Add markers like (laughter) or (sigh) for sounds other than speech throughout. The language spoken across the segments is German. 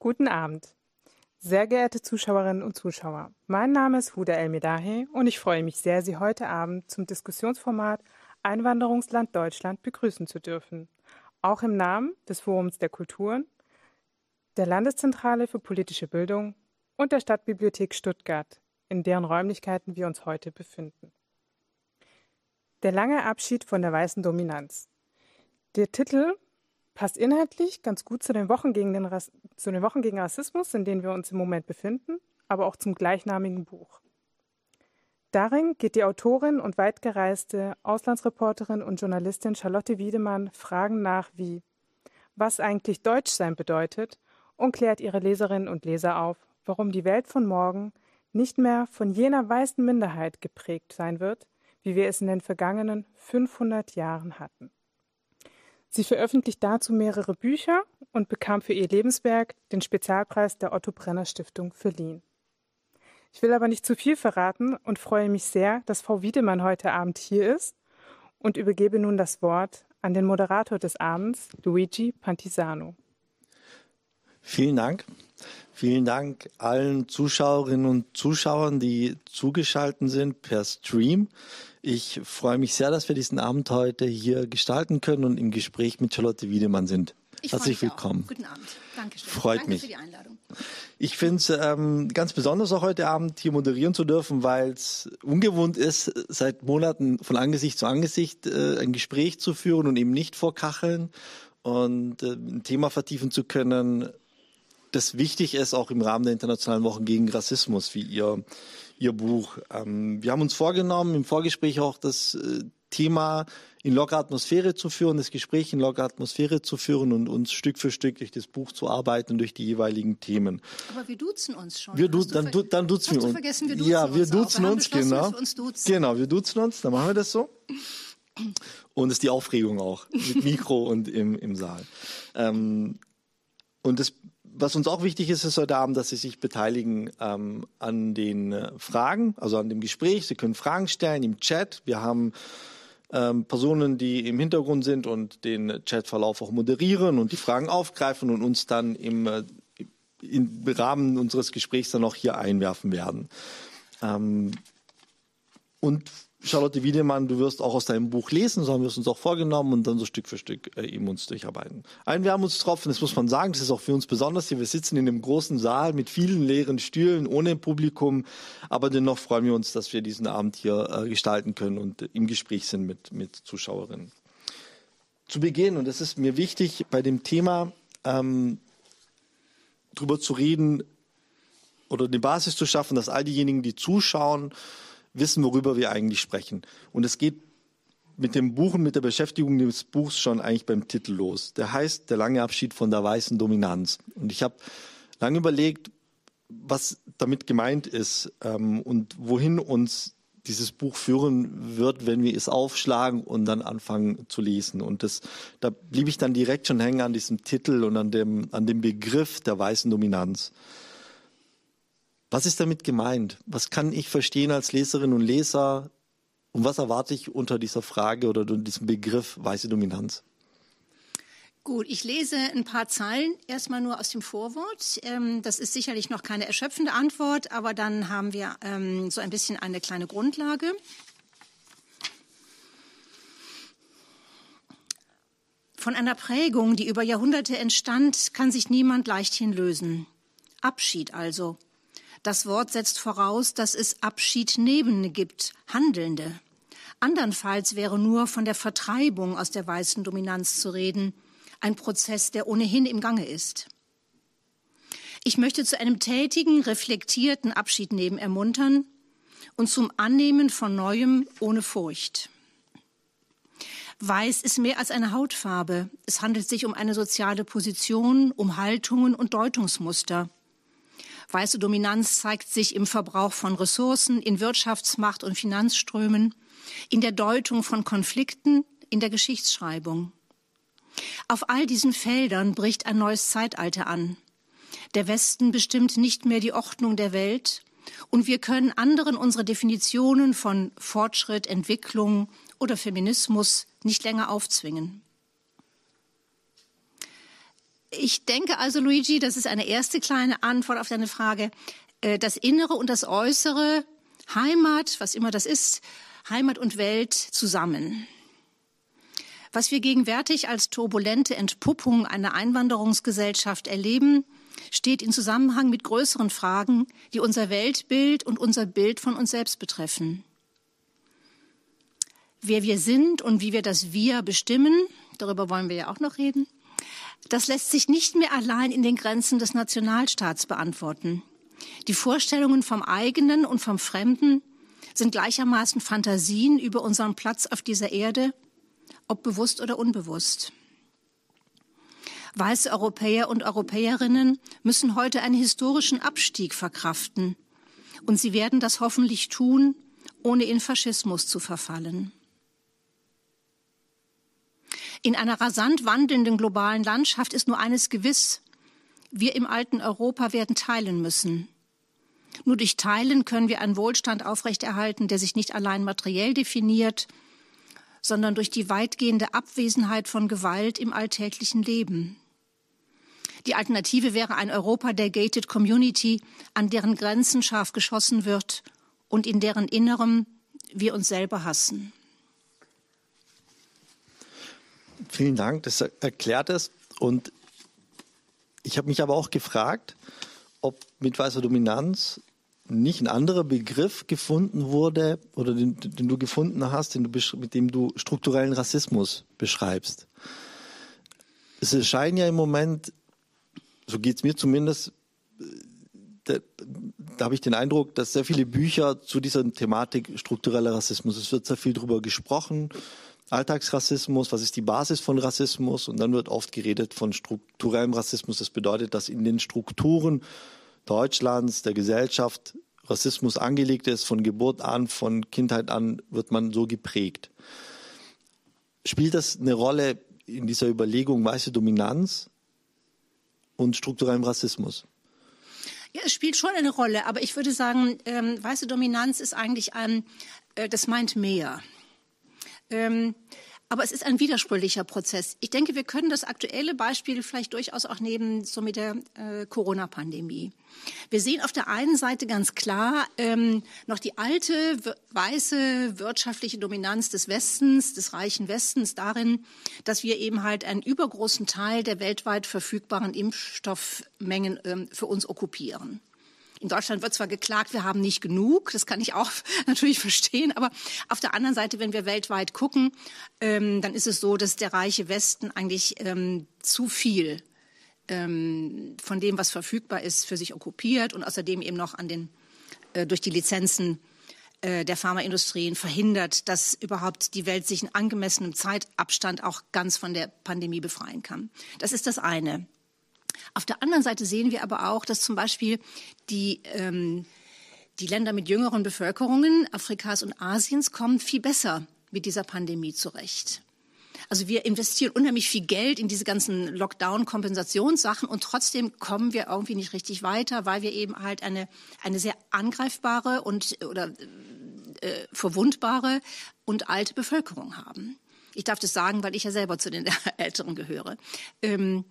Guten Abend. Sehr geehrte Zuschauerinnen und Zuschauer, mein Name ist Huda El-Medahe und ich freue mich sehr, Sie heute Abend zum Diskussionsformat Einwanderungsland Deutschland begrüßen zu dürfen. Auch im Namen des Forums der Kulturen, der Landeszentrale für politische Bildung und der Stadtbibliothek Stuttgart, in deren Räumlichkeiten wir uns heute befinden. Der lange Abschied von der weißen Dominanz. Der Titel passt inhaltlich ganz gut zu den, Wochen gegen den zu den Wochen gegen Rassismus, in denen wir uns im Moment befinden, aber auch zum gleichnamigen Buch. Darin geht die Autorin und weitgereiste Auslandsreporterin und Journalistin Charlotte Wiedemann Fragen nach wie was eigentlich Deutsch sein bedeutet und klärt ihre Leserinnen und Leser auf, warum die Welt von morgen nicht mehr von jener weißen Minderheit geprägt sein wird, wie wir es in den vergangenen 500 Jahren hatten. Sie veröffentlicht dazu mehrere Bücher und bekam für ihr Lebenswerk den Spezialpreis der Otto Brenner Stiftung verliehen. Ich will aber nicht zu viel verraten und freue mich sehr, dass Frau Wiedemann heute Abend hier ist und übergebe nun das Wort an den Moderator des Abends, Luigi Pantisano. Vielen Dank. Vielen Dank allen Zuschauerinnen und Zuschauern, die zugeschaltet sind per Stream. Ich freue mich sehr, dass wir diesen Abend heute hier gestalten können und im Gespräch mit Charlotte Wiedemann sind. Ich Herzlich willkommen. Auch. Guten Abend. Dankeschön. Freut Danke mich. für die Einladung. Ich finde es ähm, ganz besonders auch heute Abend hier moderieren zu dürfen, weil es ungewohnt ist, seit Monaten von Angesicht zu Angesicht äh, ein Gespräch zu führen und eben nicht vor Kacheln und äh, ein Thema vertiefen zu können, das wichtig ist, auch im Rahmen der Internationalen Wochen gegen Rassismus, wie ihr, ihr Buch. Ähm, wir haben uns vorgenommen, im Vorgespräch auch das äh, Thema in lockerer Atmosphäre zu führen, das Gespräch in lockerer Atmosphäre zu führen und uns Stück für Stück durch das Buch zu arbeiten, durch die jeweiligen Themen. Aber wir duzen uns schon. Wir du, dann, du, dann duzen wir uns. Vergessen, wir duzen ja, wir uns duzen wir uns, genau. Uns duzen. Genau, wir duzen uns, dann machen wir das so. Und es ist die Aufregung auch mit (laughs) Mikro und im, im Saal. Ähm, und das was uns auch wichtig ist, ist heute Abend, dass Sie sich beteiligen ähm, an den äh, Fragen, also an dem Gespräch. Sie können Fragen stellen im Chat. Wir haben ähm, Personen, die im Hintergrund sind und den Chatverlauf auch moderieren und die Fragen aufgreifen und uns dann im, äh, im Rahmen unseres Gesprächs dann auch hier einwerfen werden. Ähm, und Charlotte Wiedemann, du wirst auch aus deinem Buch lesen, so haben wir es uns auch vorgenommen und dann so Stück für Stück äh, eben uns durcharbeiten. Ein Wermutstropfen, das muss man sagen, das ist auch für uns besonders hier. Wir sitzen in einem großen Saal mit vielen leeren Stühlen, ohne Publikum, aber dennoch freuen wir uns, dass wir diesen Abend hier äh, gestalten können und äh, im Gespräch sind mit, mit Zuschauerinnen. Zu Beginn, und das ist mir wichtig, bei dem Thema ähm, drüber zu reden oder die Basis zu schaffen, dass all diejenigen, die zuschauen, wissen, worüber wir eigentlich sprechen. Und es geht mit dem Buch und mit der Beschäftigung des Buchs schon eigentlich beim Titel los. Der heißt Der lange Abschied von der weißen Dominanz. Und ich habe lange überlegt, was damit gemeint ist ähm, und wohin uns dieses Buch führen wird, wenn wir es aufschlagen und dann anfangen zu lesen. Und das, da blieb ich dann direkt schon hängen an diesem Titel und an dem, an dem Begriff der weißen Dominanz. Was ist damit gemeint? Was kann ich verstehen als Leserin und Leser? Und was erwarte ich unter dieser Frage oder diesem Begriff weiße Dominanz? Gut, ich lese ein paar Zeilen erstmal nur aus dem Vorwort. Ähm, das ist sicherlich noch keine erschöpfende Antwort, aber dann haben wir ähm, so ein bisschen eine kleine Grundlage. Von einer Prägung, die über Jahrhunderte entstand, kann sich niemand leichthin lösen. Abschied also. Das Wort setzt voraus, dass es Abschiednehmende gibt, Handelnde. Andernfalls wäre nur von der Vertreibung aus der weißen Dominanz zu reden, ein Prozess, der ohnehin im Gange ist. Ich möchte zu einem tätigen, reflektierten Abschiednehmen ermuntern und zum Annehmen von Neuem ohne Furcht. Weiß ist mehr als eine Hautfarbe. Es handelt sich um eine soziale Position, um Haltungen und Deutungsmuster. Weiße Dominanz zeigt sich im Verbrauch von Ressourcen, in Wirtschaftsmacht und Finanzströmen, in der Deutung von Konflikten, in der Geschichtsschreibung. Auf all diesen Feldern bricht ein neues Zeitalter an. Der Westen bestimmt nicht mehr die Ordnung der Welt und wir können anderen unsere Definitionen von Fortschritt, Entwicklung oder Feminismus nicht länger aufzwingen. Ich denke also, Luigi, das ist eine erste kleine Antwort auf deine Frage. Äh, das Innere und das Äußere, Heimat, was immer das ist, Heimat und Welt zusammen. Was wir gegenwärtig als turbulente Entpuppung einer Einwanderungsgesellschaft erleben, steht in Zusammenhang mit größeren Fragen, die unser Weltbild und unser Bild von uns selbst betreffen. Wer wir sind und wie wir das Wir bestimmen, darüber wollen wir ja auch noch reden, das lässt sich nicht mehr allein in den Grenzen des Nationalstaats beantworten. Die Vorstellungen vom eigenen und vom Fremden sind gleichermaßen Fantasien über unseren Platz auf dieser Erde, ob bewusst oder unbewusst. Weiße Europäer und Europäerinnen müssen heute einen historischen Abstieg verkraften. Und sie werden das hoffentlich tun, ohne in Faschismus zu verfallen. In einer rasant wandelnden globalen Landschaft ist nur eines gewiss. Wir im alten Europa werden teilen müssen. Nur durch Teilen können wir einen Wohlstand aufrechterhalten, der sich nicht allein materiell definiert, sondern durch die weitgehende Abwesenheit von Gewalt im alltäglichen Leben. Die Alternative wäre ein Europa der Gated Community, an deren Grenzen scharf geschossen wird und in deren Innerem wir uns selber hassen. Vielen Dank, das erklärt es. Und ich habe mich aber auch gefragt, ob mit weißer Dominanz nicht ein anderer Begriff gefunden wurde oder den, den du gefunden hast, den du, mit dem du strukturellen Rassismus beschreibst. Es erscheinen ja im Moment, so geht es mir zumindest, da, da habe ich den Eindruck, dass sehr viele Bücher zu dieser Thematik struktureller Rassismus, es wird sehr viel darüber gesprochen, Alltagsrassismus, was ist die Basis von Rassismus und dann wird oft geredet von strukturellem Rassismus. Das bedeutet, dass in den Strukturen Deutschlands, der Gesellschaft Rassismus angelegt ist, von Geburt an, von Kindheit an wird man so geprägt. Spielt das eine Rolle in dieser Überlegung weiße Dominanz und strukturellem Rassismus? Ja, es spielt schon eine Rolle, aber ich würde sagen, ähm, weiße Dominanz ist eigentlich ein, äh, das meint mehr. Ähm, aber es ist ein widersprüchlicher Prozess. Ich denke, wir können das aktuelle Beispiel vielleicht durchaus auch nehmen, so mit der äh, Corona-Pandemie. Wir sehen auf der einen Seite ganz klar ähm, noch die alte weiße wirtschaftliche Dominanz des Westens, des reichen Westens darin, dass wir eben halt einen übergroßen Teil der weltweit verfügbaren Impfstoffmengen ähm, für uns okkupieren. In Deutschland wird zwar geklagt, wir haben nicht genug, das kann ich auch (laughs) natürlich verstehen, aber auf der anderen Seite, wenn wir weltweit gucken, ähm, dann ist es so, dass der reiche Westen eigentlich ähm, zu viel ähm, von dem, was verfügbar ist, für sich okkupiert und außerdem eben noch an den, äh, durch die Lizenzen äh, der Pharmaindustrien verhindert, dass überhaupt die Welt sich in angemessenem Zeitabstand auch ganz von der Pandemie befreien kann. Das ist das eine. Auf der anderen Seite sehen wir aber auch, dass zum Beispiel die, ähm, die Länder mit jüngeren Bevölkerungen Afrikas und Asiens kommen viel besser mit dieser Pandemie zurecht. Also wir investieren unheimlich viel Geld in diese ganzen Lockdown-Kompensationssachen und trotzdem kommen wir irgendwie nicht richtig weiter, weil wir eben halt eine, eine sehr angreifbare und oder äh, verwundbare und alte Bevölkerung haben. Ich darf das sagen, weil ich ja selber zu den (laughs) Älteren gehöre. Ähm,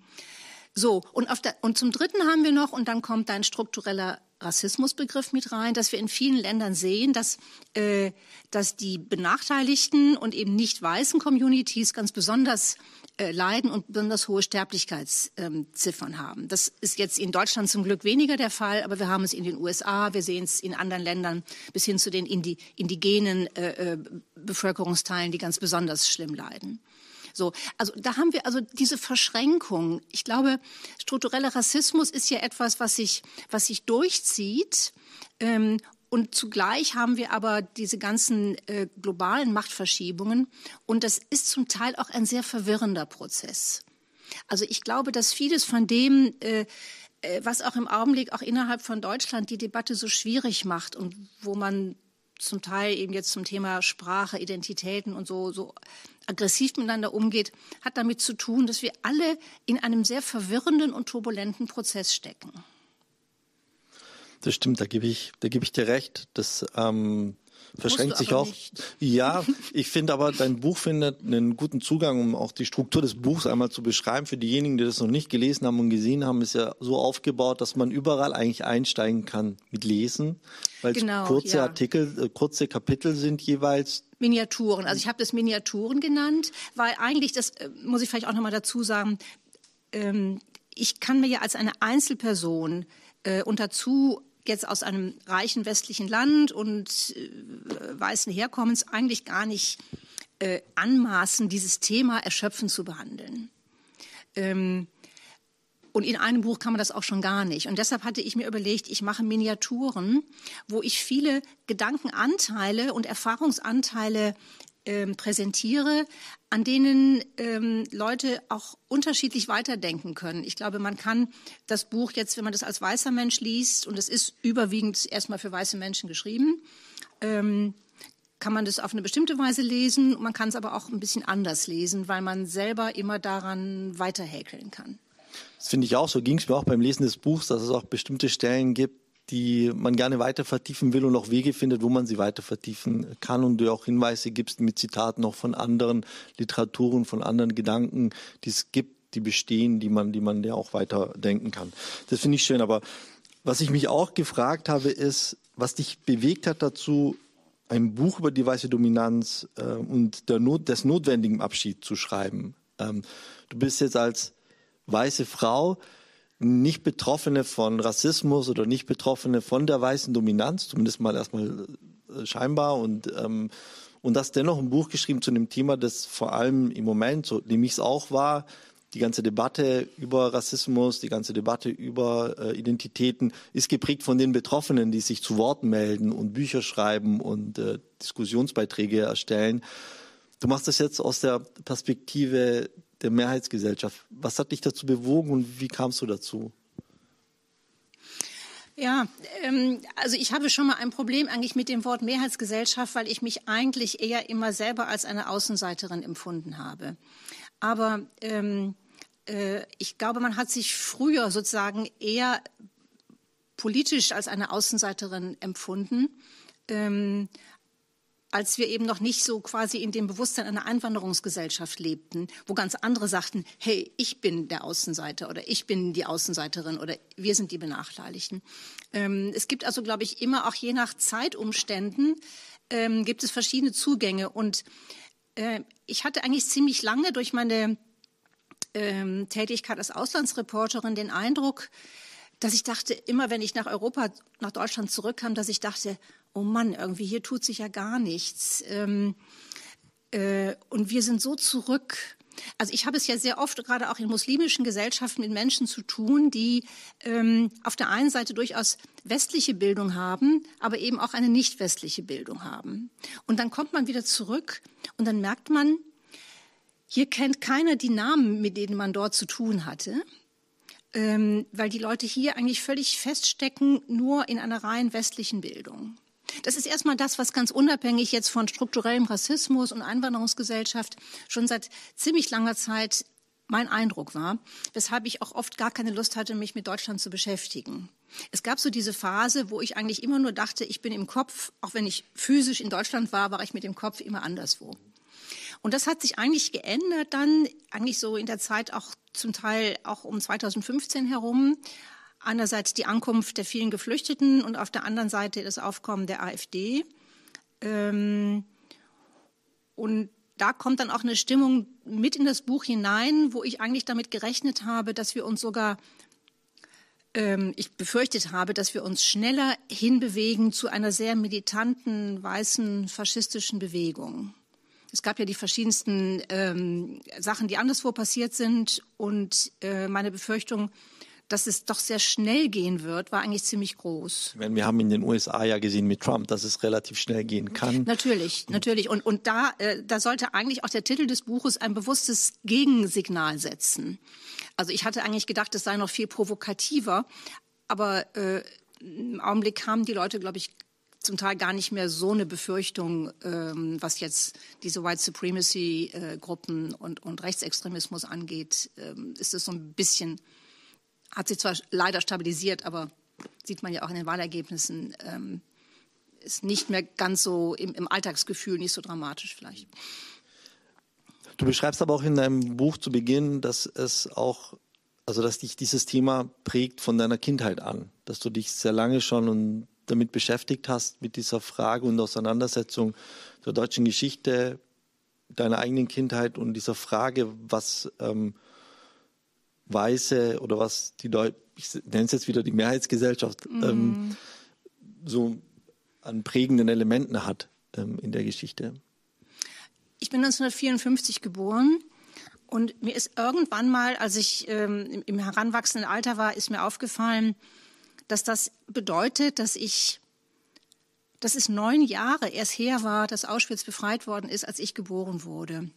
so, und, der, und zum Dritten haben wir noch, und dann kommt ein struktureller Rassismusbegriff mit rein, dass wir in vielen Ländern sehen, dass, äh, dass die benachteiligten und eben nicht weißen Communities ganz besonders äh, leiden und besonders hohe Sterblichkeitsziffern ähm, haben. Das ist jetzt in Deutschland zum Glück weniger der Fall, aber wir haben es in den USA, wir sehen es in anderen Ländern bis hin zu den indi indigenen äh, äh, Bevölkerungsteilen, die ganz besonders schlimm leiden. So, also da haben wir also diese Verschränkung. Ich glaube, struktureller Rassismus ist ja etwas, was sich, was sich durchzieht. Ähm, und zugleich haben wir aber diese ganzen äh, globalen Machtverschiebungen. Und das ist zum Teil auch ein sehr verwirrender Prozess. Also ich glaube, dass vieles von dem, äh, äh was auch im Augenblick auch innerhalb von Deutschland die Debatte so schwierig macht und wo man zum Teil eben jetzt zum Thema Sprache, Identitäten und so, so aggressiv miteinander umgeht, hat damit zu tun, dass wir alle in einem sehr verwirrenden und turbulenten Prozess stecken. Das stimmt, da gebe ich, da gebe ich dir recht. Das, ähm, verschränkt sich auch. Nicht. Ja, (laughs) ich finde aber, dein Buch findet einen guten Zugang, um auch die Struktur des Buchs einmal zu beschreiben. Für diejenigen, die das noch nicht gelesen haben und gesehen haben, ist ja so aufgebaut, dass man überall eigentlich einsteigen kann mit Lesen, weil genau, es kurze ja. Artikel, äh, kurze Kapitel sind jeweils. Miniaturen. Also ich habe das Miniaturen genannt, weil eigentlich, das äh, muss ich vielleicht auch nochmal dazu sagen, ähm, ich kann mir ja als eine Einzelperson äh, und dazu jetzt aus einem reichen westlichen Land und äh, weißen Herkommens eigentlich gar nicht äh, anmaßen, dieses Thema erschöpfend zu behandeln. Ähm, und in einem Buch kann man das auch schon gar nicht. Und deshalb hatte ich mir überlegt, ich mache Miniaturen, wo ich viele Gedankenanteile und Erfahrungsanteile ähm, präsentiere, an denen ähm, Leute auch unterschiedlich weiterdenken können. Ich glaube, man kann das Buch jetzt, wenn man das als weißer Mensch liest, und es ist überwiegend erstmal für weiße Menschen geschrieben, ähm, kann man das auf eine bestimmte Weise lesen. Man kann es aber auch ein bisschen anders lesen, weil man selber immer daran weiterhäkeln kann. Das finde ich auch so. Ging es mir auch beim Lesen des Buchs, dass es auch bestimmte Stellen gibt, die man gerne weiter vertiefen will und auch Wege findet, wo man sie weiter vertiefen kann und du auch Hinweise gibst mit Zitaten auch von anderen Literaturen, von anderen Gedanken, die es gibt, die bestehen, die man, die man ja auch weiter denken kann. Das finde ich schön. Aber was ich mich auch gefragt habe, ist, was dich bewegt hat dazu, ein Buch über die weiße Dominanz äh, und der Not, des notwendigen Abschied zu schreiben. Ähm, du bist jetzt als weiße Frau nicht Betroffene von Rassismus oder nicht Betroffene von der weißen Dominanz, zumindest mal erstmal äh, scheinbar und ähm, und das dennoch ein Buch geschrieben zu einem Thema, das vor allem im Moment, so nehme ich es auch war, die ganze Debatte über Rassismus, die ganze Debatte über äh, Identitäten ist geprägt von den Betroffenen, die sich zu Wort melden und Bücher schreiben und äh, Diskussionsbeiträge erstellen. Du machst das jetzt aus der Perspektive der Mehrheitsgesellschaft. Was hat dich dazu bewogen und wie kamst du dazu? Ja, ähm, also ich habe schon mal ein Problem eigentlich mit dem Wort Mehrheitsgesellschaft, weil ich mich eigentlich eher immer selber als eine Außenseiterin empfunden habe. Aber ähm, äh, ich glaube, man hat sich früher sozusagen eher politisch als eine Außenseiterin empfunden. Ähm, als wir eben noch nicht so quasi in dem Bewusstsein einer Einwanderungsgesellschaft lebten, wo ganz andere sagten, hey, ich bin der Außenseiter oder ich bin die Außenseiterin oder wir sind die Benachteiligten. Ähm, es gibt also, glaube ich, immer auch je nach Zeitumständen ähm, gibt es verschiedene Zugänge und äh, ich hatte eigentlich ziemlich lange durch meine ähm, Tätigkeit als Auslandsreporterin den Eindruck, dass ich dachte, immer wenn ich nach Europa, nach Deutschland zurückkam, dass ich dachte, oh Mann, irgendwie hier tut sich ja gar nichts. Ähm, äh, und wir sind so zurück. Also ich habe es ja sehr oft gerade auch in muslimischen Gesellschaften mit Menschen zu tun, die ähm, auf der einen Seite durchaus westliche Bildung haben, aber eben auch eine nicht westliche Bildung haben. Und dann kommt man wieder zurück und dann merkt man, hier kennt keiner die Namen, mit denen man dort zu tun hatte ähm, weil die Leute hier eigentlich völlig feststecken, nur in einer rein westlichen Bildung. Das ist erstmal das, was ganz unabhängig jetzt von strukturellem Rassismus und Einwanderungsgesellschaft schon seit ziemlich langer Zeit mein Eindruck war, weshalb ich auch oft gar keine Lust hatte, mich mit Deutschland zu beschäftigen. Es gab so diese Phase, wo ich eigentlich immer nur dachte, ich bin im Kopf, auch wenn ich physisch in Deutschland war, war ich mit dem Kopf immer anderswo. Und das hat sich eigentlich geändert dann, eigentlich so in der Zeit auch zum Teil auch um 2015 herum. Einerseits die Ankunft der vielen Geflüchteten und auf der anderen Seite das Aufkommen der AfD. Ähm, und da kommt dann auch eine Stimmung mit in das Buch hinein, wo ich eigentlich damit gerechnet habe, dass wir uns sogar, ähm, ich befürchtet habe, dass wir uns schneller hinbewegen zu einer sehr militanten, weißen, faschistischen Bewegung. Es gab ja die verschiedensten ähm, Sachen, die anderswo passiert sind. Und äh, meine Befürchtung, dass es doch sehr schnell gehen wird, war eigentlich ziemlich groß. Wir haben in den USA ja gesehen mit Trump, dass es relativ schnell gehen kann. Natürlich, natürlich. Und, und da, äh, da sollte eigentlich auch der Titel des Buches ein bewusstes Gegensignal setzen. Also ich hatte eigentlich gedacht, es sei noch viel provokativer. Aber äh, im Augenblick haben die Leute, glaube ich, zum Teil gar nicht mehr so eine Befürchtung, ähm, was jetzt diese White Supremacy-Gruppen äh, und, und Rechtsextremismus angeht, ähm, ist es so ein bisschen, hat sich zwar leider stabilisiert, aber sieht man ja auch in den Wahlergebnissen, ähm, ist nicht mehr ganz so im, im Alltagsgefühl, nicht so dramatisch vielleicht. Du beschreibst aber auch in deinem Buch zu Beginn, dass es auch, also dass dich dieses Thema prägt von deiner Kindheit an, dass du dich sehr lange schon damit beschäftigt hast, mit dieser Frage und Auseinandersetzung der deutschen Geschichte, deiner eigenen Kindheit und dieser Frage, was ähm, Weiße oder was die Leute, ich nenne es jetzt wieder die Mehrheitsgesellschaft, mm. ähm, so an prägenden Elementen hat ähm, in der Geschichte. Ich bin 1954 geboren und mir ist irgendwann mal, als ich ähm, im heranwachsenden Alter war, ist mir aufgefallen, dass das bedeutet, dass ich, dass es neun Jahre erst her war, dass Auschwitz befreit worden ist, als ich geboren wurde.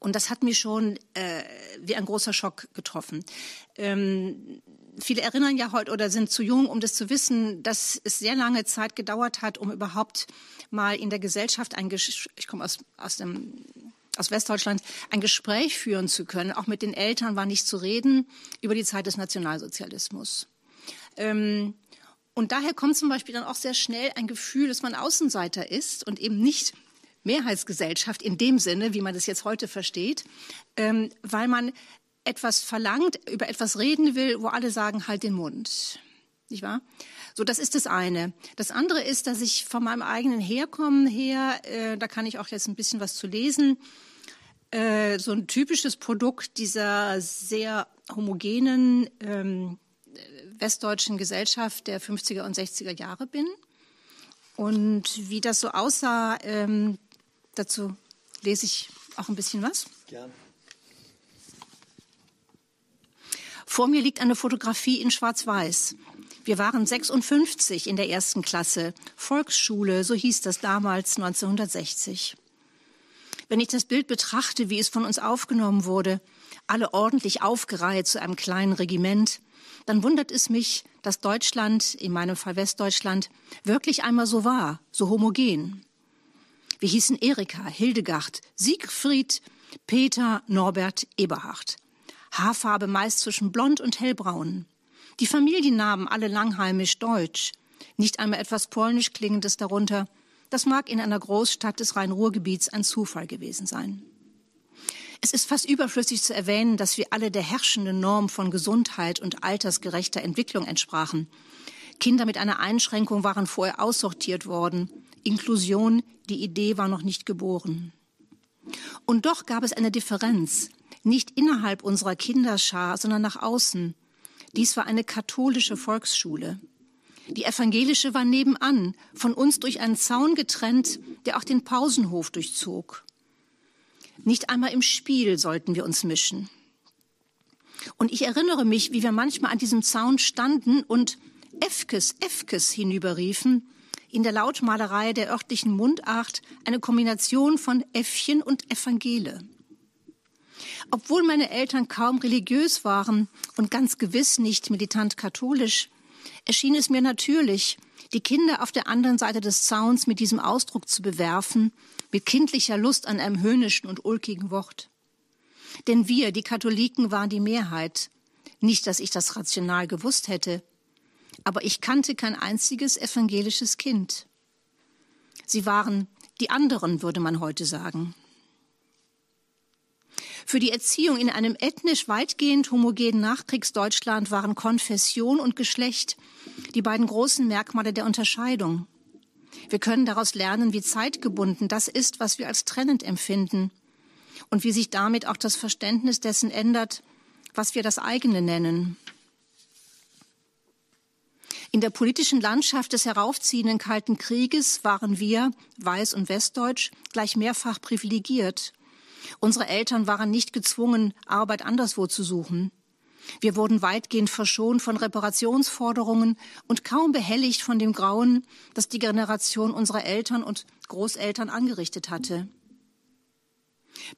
Und das hat mich schon äh, wie ein großer Schock getroffen. Ähm, viele erinnern ja heute oder sind zu jung, um das zu wissen, dass es sehr lange Zeit gedauert hat, um überhaupt mal in der Gesellschaft ein Gesch ich komme aus, aus dem aus Westdeutschland ein Gespräch führen zu können. Auch mit den Eltern war nicht zu reden über die Zeit des Nationalsozialismus. Ähm, und daher kommt zum Beispiel dann auch sehr schnell ein Gefühl, dass man Außenseiter ist und eben nicht Mehrheitsgesellschaft in dem Sinne, wie man das jetzt heute versteht, ähm, weil man etwas verlangt, über etwas reden will, wo alle sagen, halt den Mund. Nicht wahr? So, das ist das eine. Das andere ist, dass ich von meinem eigenen Herkommen her, äh, da kann ich auch jetzt ein bisschen was zu lesen, äh, so ein typisches Produkt dieser sehr homogenen ähm, westdeutschen Gesellschaft der 50er und 60er Jahre bin. Und wie das so aussah, ähm, dazu lese ich auch ein bisschen was. Gerne. Vor mir liegt eine Fotografie in Schwarz-Weiß. Wir waren 56 in der ersten Klasse. Volksschule, so hieß das damals 1960. Wenn ich das Bild betrachte, wie es von uns aufgenommen wurde, alle ordentlich aufgereiht zu einem kleinen Regiment, dann wundert es mich, dass Deutschland, in meinem Fall Westdeutschland, wirklich einmal so war, so homogen. Wir hießen Erika, Hildegard, Siegfried, Peter, Norbert, Eberhard. Haarfarbe meist zwischen blond und hellbraun. Die Familiennamen alle langheimisch deutsch. Nicht einmal etwas polnisch klingendes darunter. Das mag in einer Großstadt des Rhein-Ruhr-Gebiets ein Zufall gewesen sein. Es ist fast überflüssig zu erwähnen, dass wir alle der herrschenden Norm von Gesundheit und altersgerechter Entwicklung entsprachen. Kinder mit einer Einschränkung waren vorher aussortiert worden. Inklusion, die Idee war noch nicht geboren. Und doch gab es eine Differenz nicht innerhalb unserer Kinderschar, sondern nach außen. Dies war eine katholische Volksschule. Die evangelische war nebenan, von uns durch einen Zaun getrennt, der auch den Pausenhof durchzog. Nicht einmal im Spiel sollten wir uns mischen. Und ich erinnere mich, wie wir manchmal an diesem Zaun standen und Efkes, Efkes hinüberriefen, in der Lautmalerei der örtlichen Mundart eine Kombination von Äffchen und Evangele. Obwohl meine Eltern kaum religiös waren und ganz gewiss nicht militant katholisch, erschien es mir natürlich, die Kinder auf der anderen Seite des Zauns mit diesem Ausdruck zu bewerfen, mit kindlicher Lust an einem höhnischen und ulkigen Wort. Denn wir, die Katholiken, waren die Mehrheit. Nicht, dass ich das rational gewusst hätte, aber ich kannte kein einziges evangelisches Kind. Sie waren die anderen, würde man heute sagen. Für die Erziehung in einem ethnisch weitgehend homogenen Nachkriegsdeutschland waren Konfession und Geschlecht die beiden großen Merkmale der Unterscheidung. Wir können daraus lernen, wie zeitgebunden das ist, was wir als trennend empfinden und wie sich damit auch das Verständnis dessen ändert, was wir das eigene nennen. In der politischen Landschaft des heraufziehenden Kalten Krieges waren wir, Weiß- und Westdeutsch, gleich mehrfach privilegiert. Unsere Eltern waren nicht gezwungen, Arbeit anderswo zu suchen. Wir wurden weitgehend verschont von Reparationsforderungen und kaum behelligt von dem Grauen, das die Generation unserer Eltern und Großeltern angerichtet hatte.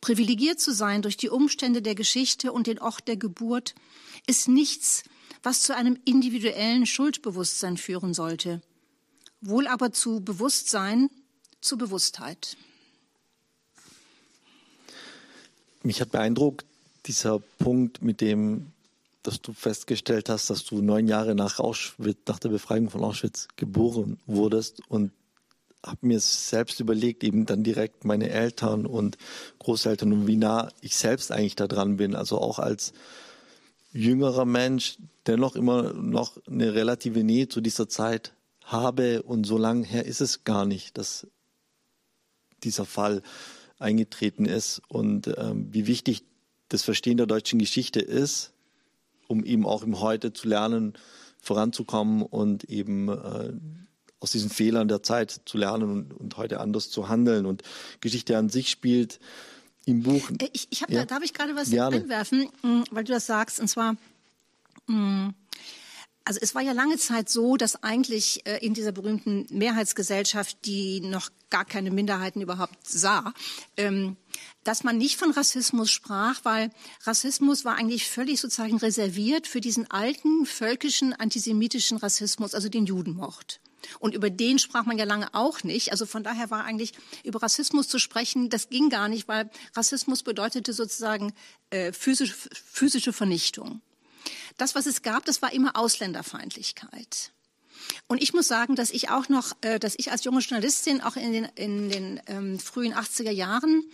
Privilegiert zu sein durch die Umstände der Geschichte und den Ort der Geburt ist nichts, was zu einem individuellen Schuldbewusstsein führen sollte, wohl aber zu Bewusstsein, zu Bewusstheit. Mich hat beeindruckt dieser Punkt, mit dem dass du festgestellt hast, dass du neun Jahre nach Auschwitz, nach der Befreiung von Auschwitz geboren wurdest und habe mir selbst überlegt, eben dann direkt meine Eltern und Großeltern und wie nah ich selbst eigentlich da dran bin. Also auch als jüngerer Mensch, dennoch immer noch eine relative Nähe zu dieser Zeit habe und so lange her ist es gar nicht, dass dieser Fall eingetreten ist und ähm, wie wichtig das Verstehen der deutschen Geschichte ist, um eben auch im Heute zu lernen, voranzukommen und eben äh, aus diesen Fehlern der Zeit zu lernen und, und, heute anders zu handeln. Und Geschichte an sich spielt im Buch. Äh, ich, ich habe ja? da, darf ich gerade was Gerne. einwerfen, mm, weil du das sagst, und zwar. Mm, also es war ja lange Zeit so, dass eigentlich äh, in dieser berühmten Mehrheitsgesellschaft, die noch gar keine Minderheiten überhaupt sah, ähm, dass man nicht von Rassismus sprach, weil Rassismus war eigentlich völlig sozusagen reserviert für diesen alten völkischen antisemitischen Rassismus, also den Judenmord. Und über den sprach man ja lange auch nicht. Also von daher war eigentlich über Rassismus zu sprechen, das ging gar nicht, weil Rassismus bedeutete sozusagen äh, physische, physische Vernichtung. Das, was es gab, das war immer Ausländerfeindlichkeit. Und ich muss sagen, dass ich auch noch, äh, dass ich als junge Journalistin auch in den, in den ähm, frühen 80er Jahren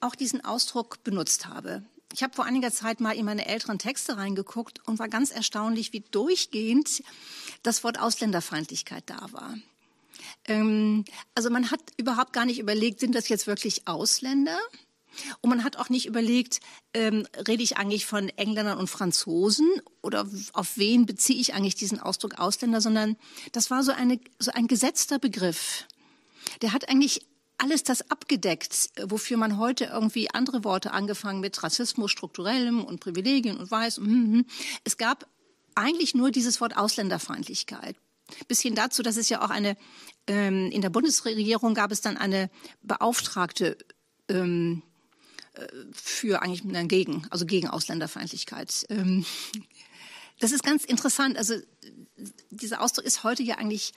auch diesen Ausdruck benutzt habe. Ich habe vor einiger Zeit mal in meine älteren Texte reingeguckt und war ganz erstaunlich, wie durchgehend das Wort Ausländerfeindlichkeit da war. Ähm, also man hat überhaupt gar nicht überlegt, sind das jetzt wirklich Ausländer? Und man hat auch nicht überlegt, ähm, rede ich eigentlich von Engländern und Franzosen oder auf wen beziehe ich eigentlich diesen Ausdruck Ausländer, sondern das war so, eine, so ein gesetzter Begriff. Der hat eigentlich alles das abgedeckt, wofür man heute irgendwie andere Worte angefangen mit Rassismus, strukturellem und Privilegien und weiß. Und, hm, hm. Es gab eigentlich nur dieses Wort Ausländerfeindlichkeit. Bis hin dazu, dass es ja auch eine, ähm, in der Bundesregierung gab es dann eine Beauftragte ähm, äh, für eigentlich gegen, also gegen Ausländerfeindlichkeit. Ähm, das ist ganz interessant. Also dieser Ausdruck ist heute ja eigentlich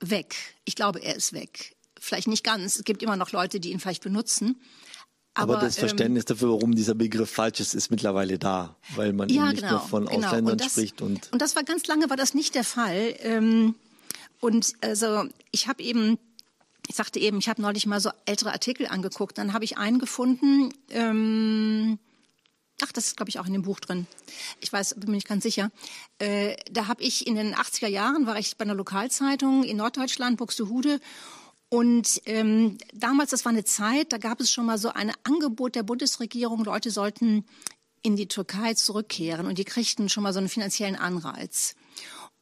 weg. Ich glaube, er ist weg. Vielleicht nicht ganz. Es gibt immer noch Leute, die ihn vielleicht benutzen. Aber, Aber das Verständnis ähm, dafür, warum dieser Begriff falsch ist, ist mittlerweile da, weil man ja, nicht genau, nur von genau. Ausländern und das, spricht. Und, und das war ganz lange war das nicht der Fall. Ähm, und also ich habe eben, ich sagte eben, ich habe neulich mal so ältere Artikel angeguckt. Dann habe ich einen gefunden. Ähm, ach, das ist, glaube ich, auch in dem Buch drin. Ich weiß, bin mir nicht ganz sicher. Äh, da habe ich in den 80er Jahren, war ich bei einer Lokalzeitung in Norddeutschland, Buxtehude, und ähm, damals, das war eine Zeit, da gab es schon mal so ein Angebot der Bundesregierung, Leute sollten in die Türkei zurückkehren und die kriegten schon mal so einen finanziellen Anreiz.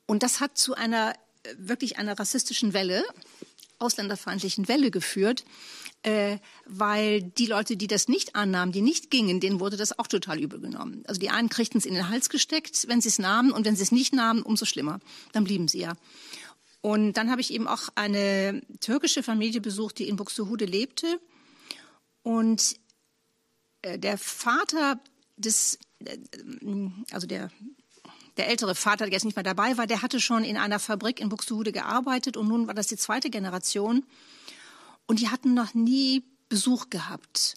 Und das hat zu einer äh, wirklich einer rassistischen Welle, ausländerfeindlichen Welle geführt, äh, weil die Leute, die das nicht annahmen, die nicht gingen, denen wurde das auch total übel genommen. Also die einen kriegten es in den Hals gesteckt, wenn sie es nahmen, und wenn sie es nicht nahmen, umso schlimmer. Dann blieben sie ja. Und dann habe ich eben auch eine türkische Familie besucht, die in Buxtehude lebte. Und äh, der Vater des, äh, also der, der ältere Vater, der jetzt nicht mehr dabei war, der hatte schon in einer Fabrik in Buxtehude gearbeitet und nun war das die zweite Generation. Und die hatten noch nie Besuch gehabt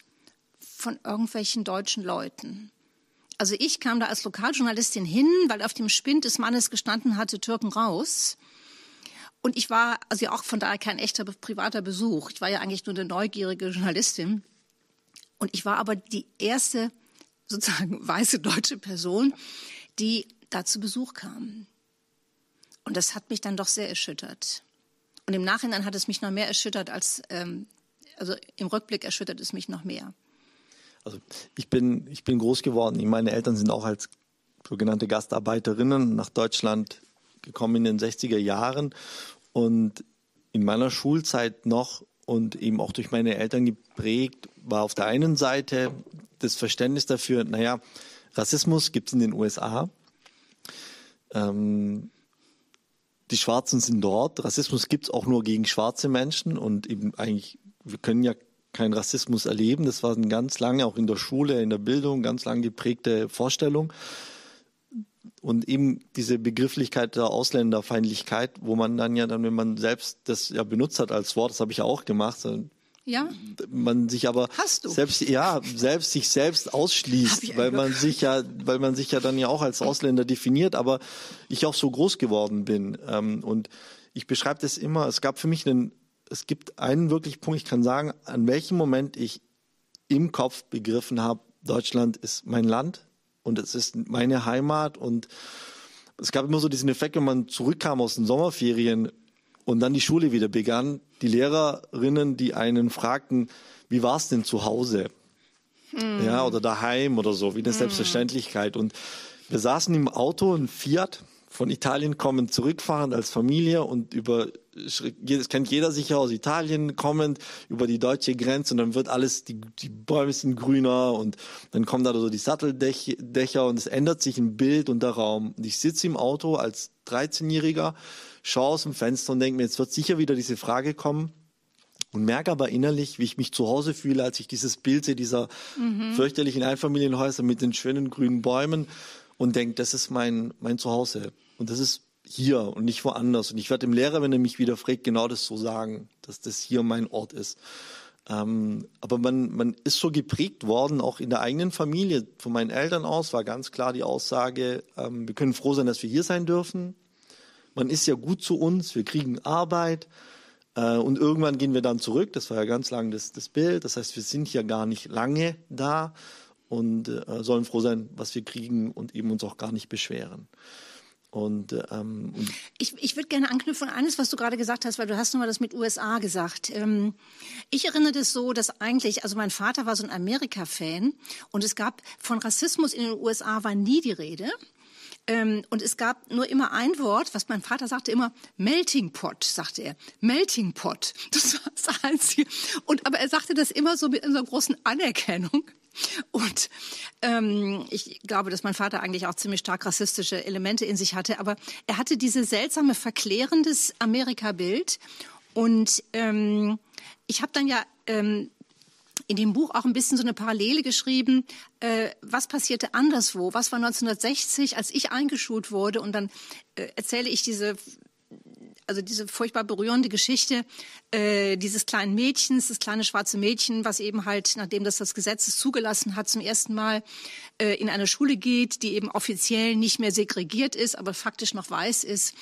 von irgendwelchen deutschen Leuten. Also ich kam da als Lokaljournalistin hin, weil auf dem Spind des Mannes gestanden hatte, Türken raus. Und ich war also auch von daher kein echter privater Besuch. Ich war ja eigentlich nur eine neugierige Journalistin. Und ich war aber die erste sozusagen (laughs) weiße deutsche Person, die da zu Besuch kam. Und das hat mich dann doch sehr erschüttert. Und im Nachhinein hat es mich noch mehr erschüttert als, ähm, also im Rückblick erschüttert es mich noch mehr. Also ich bin, ich bin groß geworden. Meine Eltern sind auch als sogenannte Gastarbeiterinnen nach Deutschland gekommen in den 60er Jahren und in meiner Schulzeit noch und eben auch durch meine Eltern geprägt war auf der einen Seite das Verständnis dafür, naja, Rassismus gibt es in den USA. Ähm, die Schwarzen sind dort. Rassismus gibt es auch nur gegen schwarze Menschen und eben eigentlich, wir können ja keinen Rassismus erleben. Das war eine ganz lange, auch in der Schule, in der Bildung, ganz lang geprägte Vorstellung. Und eben diese Begrifflichkeit der Ausländerfeindlichkeit, wo man dann ja dann, wenn man selbst das ja benutzt hat als Wort, das habe ich ja auch gemacht, Ja? Man sich aber selbst ja selbst sich selbst ausschließt, weil man sich ja weil man sich ja dann ja auch als Ausländer definiert. Aber ich auch so groß geworden bin ähm, und ich beschreibe das immer. Es gab für mich einen es gibt einen wirklich Punkt. Ich kann sagen, an welchem Moment ich im Kopf begriffen habe, Deutschland ist mein Land und es ist meine Heimat und es gab immer so diesen Effekt, wenn man zurückkam aus den Sommerferien und dann die Schule wieder begann, die Lehrerinnen, die einen fragten, wie war es denn zu Hause? Ja, oder daheim oder so, wie eine Selbstverständlichkeit. Und wir saßen im Auto, ein Fiat, von Italien kommend, zurückfahrend als Familie und über, das kennt jeder sicher aus Italien kommend, über die deutsche Grenze und dann wird alles, die, die Bäume sind grüner und dann kommen da so die Satteldächer und es ändert sich ein Bild und der Raum. Und ich sitze im Auto als 13-Jähriger, schaue aus dem Fenster und denke mir, jetzt wird sicher wieder diese Frage kommen, und merke aber innerlich, wie ich mich zu Hause fühle, als ich dieses Bild sehe, dieser fürchterlichen Einfamilienhäuser mit den schönen grünen Bäumen und denke, das ist mein, mein Zuhause. Und das ist hier und nicht woanders. Und ich werde dem Lehrer, wenn er mich wieder fragt, genau das so sagen, dass das hier mein Ort ist. Ähm, aber man, man ist so geprägt worden, auch in der eigenen Familie. Von meinen Eltern aus war ganz klar die Aussage, ähm, wir können froh sein, dass wir hier sein dürfen. Man ist ja gut zu uns, wir kriegen Arbeit. Äh, und irgendwann gehen wir dann zurück. Das war ja ganz lang das, das Bild. Das heißt, wir sind hier gar nicht lange da und äh, sollen froh sein, was wir kriegen und eben uns auch gar nicht beschweren. Und, ähm, und Ich, ich würde gerne anknüpfen an eines, was du gerade gesagt hast, weil du hast nochmal das mit USA gesagt. Ähm, ich erinnere das so, dass eigentlich, also mein Vater war so ein Amerika-Fan und es gab von Rassismus in den USA war nie die Rede. Ähm, und es gab nur immer ein Wort, was mein Vater sagte immer, Melting Pot, sagte er. Melting Pot. (laughs) Das war das Einzige. Und, aber er sagte das immer so mit einer großen Anerkennung. Und ähm, ich glaube, dass mein Vater eigentlich auch ziemlich stark rassistische Elemente in sich hatte. Aber er hatte diese seltsame, verklärendes Amerika-Bild. Und ähm, ich habe dann ja ähm, in dem Buch auch ein bisschen so eine Parallele geschrieben, äh, was passierte anderswo, was war 1960, als ich eingeschult wurde und dann äh, erzähle ich diese also diese furchtbar berührende Geschichte äh, dieses kleinen Mädchens, das kleine schwarze Mädchen, was eben halt, nachdem das das Gesetz es zugelassen hat, zum ersten Mal äh, in eine Schule geht, die eben offiziell nicht mehr segregiert ist, aber faktisch noch weiß ist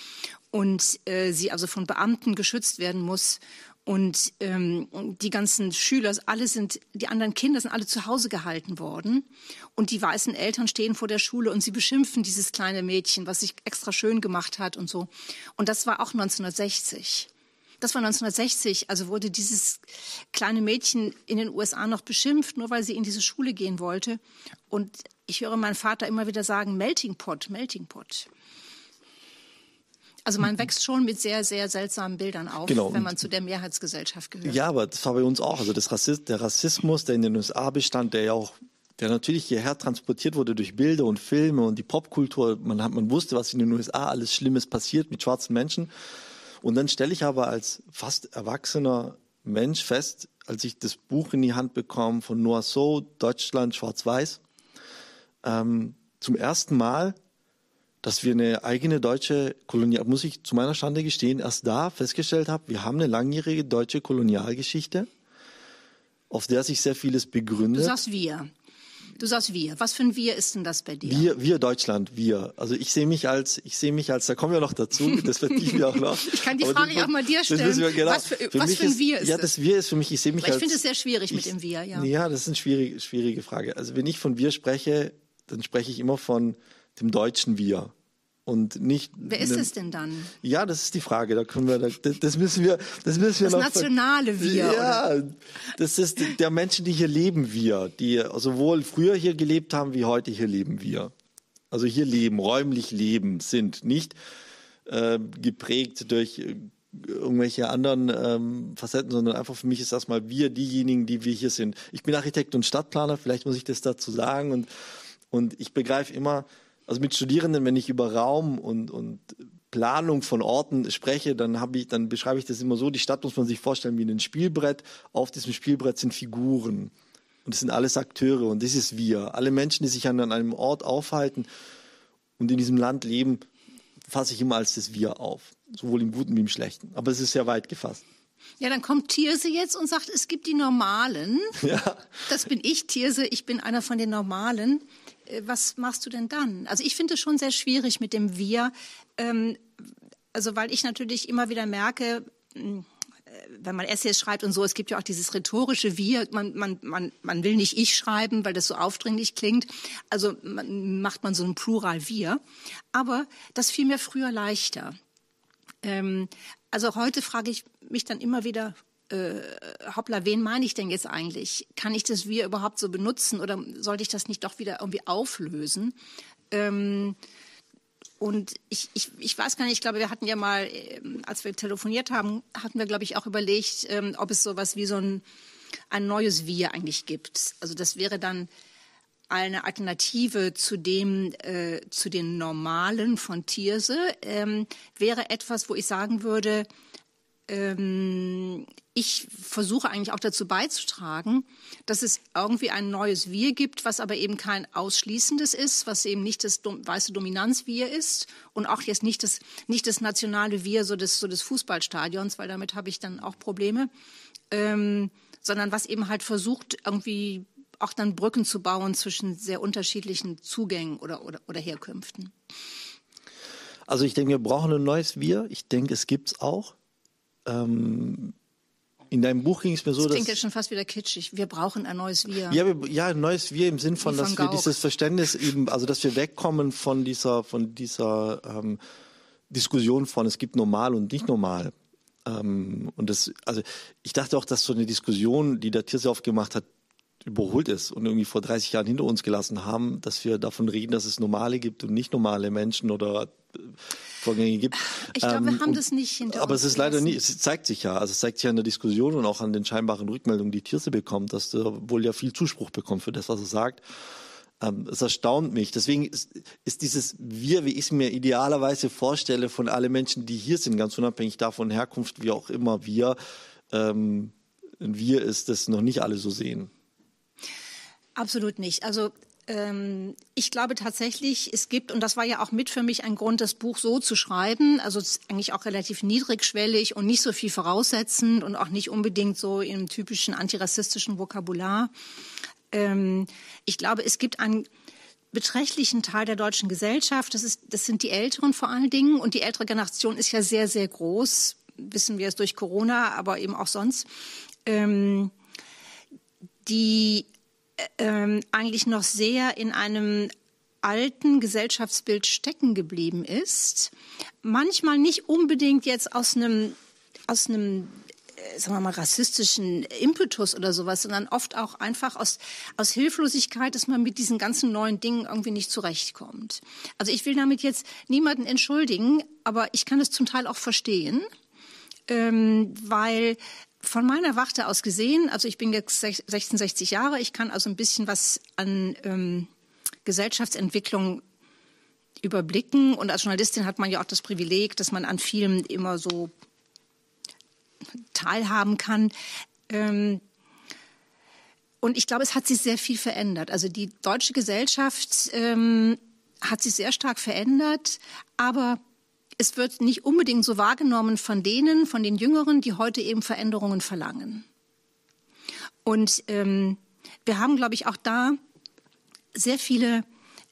und äh, sie also von Beamten geschützt werden muss. Und ähm, die ganzen Schüler, alle sind, die anderen Kinder sind alle zu Hause gehalten worden. Und die weißen Eltern stehen vor der Schule und sie beschimpfen dieses kleine Mädchen, was sich extra schön gemacht hat und so. Und das war auch 1960. Das war 1960, also wurde dieses kleine Mädchen in den USA noch beschimpft, nur weil sie in diese Schule gehen wollte. Und ich höre meinen Vater immer wieder sagen, Melting Pot, Melting Pot. Also man wächst schon mit sehr, sehr seltsamen Bildern auf, Genau. wenn man zu der Mehrheitsgesellschaft gehört. Ja, aber das war bei uns auch. Also das Rassist, der Rassismus, der in den USA bestand, der ja auch, der natürlich hierher transportiert wurde durch Bilder und Filme und die Popkultur. Man hat, man wusste, was in den USA alles Schlimmes passiert mit schwarzen Menschen. Und dann stelle ich aber als fast erwachsener Mensch fest, als ich das Buch in die Hand bekomme von Noah So, Deutschland schwarz-weiß, ähm, zum ersten Mal, dass wir eine eigene deutsche Kolonial, muss ich zu meiner Schande gestehen, erst da festgestellt habe, wir haben eine langjährige deutsche Kolonialgeschichte, auf der sich sehr vieles Du begründet. sagst wir. Du sagst wir. Was für ein Wir ist denn das bei dir? Wir, wir Deutschland, wir. Also ich sehe mich als, ich sehe mich als, da kommen wir noch dazu, (laughs) das vertiefen wir auch noch. Ich kann die Frage ja auch mal dir stellen. wir, genau, Was für- was für ein Wir ist Ja, das? Wir ist für mich, ich sehe mich ich als. finde es sehr schwierig mit ich- dem Wir, ja. Ja, das ist eine schwierige, schwierige Frage. Also wenn ich von wir spreche, dann spreche ich immer von dem deutschen Wir. Und nicht. Wer ist es denn dann? Ja, das ist die Frage. Da können wir, da, das das müssen wir, das müssen wir Das noch. nationale Wir, Ja, das ist der Menschen, die hier leben wir, die sowohl früher hier gelebt haben wie heute hier leben wir. Also hier leben, räumlich leben, sind nicht äh, geprägt durch äh, irgendwelche anderen ähm, Facetten, sondern einfach für mich ist erstmal wir diejenigen, die wir hier sind. Ich bin Architekt und Stadtplaner, vielleicht muss ich das dazu sagen und und ich begreife immer, also mit Studierenden, wenn ich über Raum und, und Planung von Orten spreche, dann habe ich, dann beschreibe ich das immer so, die Stadt muss man sich vorstellen wie ein Spielbrett. Auf diesem Spielbrett sind Figuren. Und das sind alles Akteure und das ist wir. Alle Menschen, die sich an einem Ort aufhalten und in diesem Land leben, fasse ich immer als das Wir auf. Sowohl im Guten wie im Schlechten. Aber es ist sehr weit gefasst. Ja, dann kommt Tierse jetzt und sagt, es gibt die Normalen. (laughs) Ja. Das bin ich, Tierse, ich bin einer von den Normalen. Äh, was machst du denn dann? Also ich finde es schon sehr schwierig mit dem Wir. Ähm, also weil ich natürlich immer wieder merke, hm, äh, wenn man Essays schreibt und so, es gibt ja auch dieses rhetorische Wir, man, man, man, man will nicht ich schreiben, weil das so aufdringlich klingt. Also man, macht man so ein Plural Wir. Aber das fiel mir früher leichter. Ähm, also heute frage ich mich dann immer wieder, äh, hoppla, wen meine ich denn jetzt eigentlich? Kann ich das wir überhaupt so benutzen oder sollte ich das nicht doch wieder irgendwie auflösen? Ähm, und ich, ich, ich weiß gar nicht, ich glaube, wir hatten ja mal, ähm, als wir telefoniert haben, hatten wir, glaube ich, auch überlegt, ähm, ob es sowas wie so ein, ein neues Wir eigentlich gibt. Also das wäre dann eine Alternative zu dem äh, zu den normalen von Tierse ähm, wäre etwas, wo ich sagen würde, ähm, ich versuche eigentlich auch dazu beizutragen, dass es irgendwie ein neues Wir gibt, was aber eben kein ausschließendes ist, was eben nicht das weiße Dominanz-Wir ist und auch jetzt nicht das, nicht das nationale Wir so des, so des Fußballstadions, weil damit habe ich dann auch Probleme, ähm, sondern was eben halt versucht, irgendwie auch dann Brücken zu bauen zwischen sehr unterschiedlichen Zugängen oder, oder, oder Herkünften? Also ich denke, wir brauchen ein neues Wir. Ich denke, es gibt es auch. Ähm, in deinem Buch ging es mir so, das dass... klingt jetzt schon fast wieder kitschig. Wir brauchen ein neues Wir. Ja, wir, ja ein neues Wir im Sinn von, von dass Gauck. wir dieses Verständnis eben, also dass wir wegkommen von dieser, von dieser ähm, Diskussion von es gibt normal und nicht normal. Ähm, und das, also ich dachte auch, dass so eine Diskussion, die der Tirse aufgemacht hat, überholt ist und irgendwie vor 30 Jahren hinter uns gelassen haben, dass wir davon reden, dass es normale gibt und nicht normale Menschen oder äh, Vorgänge gibt. Ich glaube, ähm, wir haben das nicht hinter aber es ist leider nicht, es zeigt sich ja, also es zeigt sich ja in der Diskussion und auch an den scheinbaren Rückmeldungen, die Tierse bekommt, dass er wohl ja viel Zuspruch bekommt für das, was er sagt. Ähm, es erstaunt mich. Deswegen ist, ist dieses Wir, wie ich es mir idealerweise vorstelle, von allen Menschen, die hier sind, ganz unabhängig davon Herkunft, wie auch immer wir, ähm, ein Wir ist, das noch nicht alle so sehen. Absolut nicht. Also ähm, ich glaube tatsächlich, es gibt, und das war ja auch mit für mich ein Grund, das Buch so zu schreiben, also eigentlich auch relativ niedrigschwellig und nicht so viel voraussetzend und auch nicht unbedingt so im typischen antirassistischen Vokabular. Ähm, ich glaube, es gibt einen beträchtlichen Teil der deutschen Gesellschaft, das, ist, das sind die Älteren vor allen Dingen, und die ältere Generation ist ja sehr, sehr groß, wissen wir es durch Corona, aber eben auch sonst, ähm, die ähm, eigentlich noch sehr in einem alten Gesellschaftsbild stecken geblieben ist. Manchmal nicht unbedingt jetzt aus einem, aus einem äh, sagen wir mal, rassistischen Impetus oder sowas, sondern oft auch einfach aus, aus Hilflosigkeit, dass man mit diesen ganzen neuen Dingen irgendwie nicht zurechtkommt. Also ich will damit jetzt niemanden entschuldigen, aber ich kann es zum Teil auch verstehen, ähm, weil von meiner Warte aus gesehen, also ich bin jetzt 66 Jahre, ich kann also ein bisschen was an ähm, Gesellschaftsentwicklung überblicken. Und als Journalistin hat man ja auch das Privileg, dass man an vielem immer so teilhaben kann. Ähm, und ich glaube, es hat sich sehr viel verändert. Also die deutsche Gesellschaft ähm, hat sich sehr stark verändert, aber es wird nicht unbedingt so wahrgenommen von denen, von den Jüngeren, die heute eben Veränderungen verlangen. Und ähm, wir haben, glaube ich, auch da sehr viele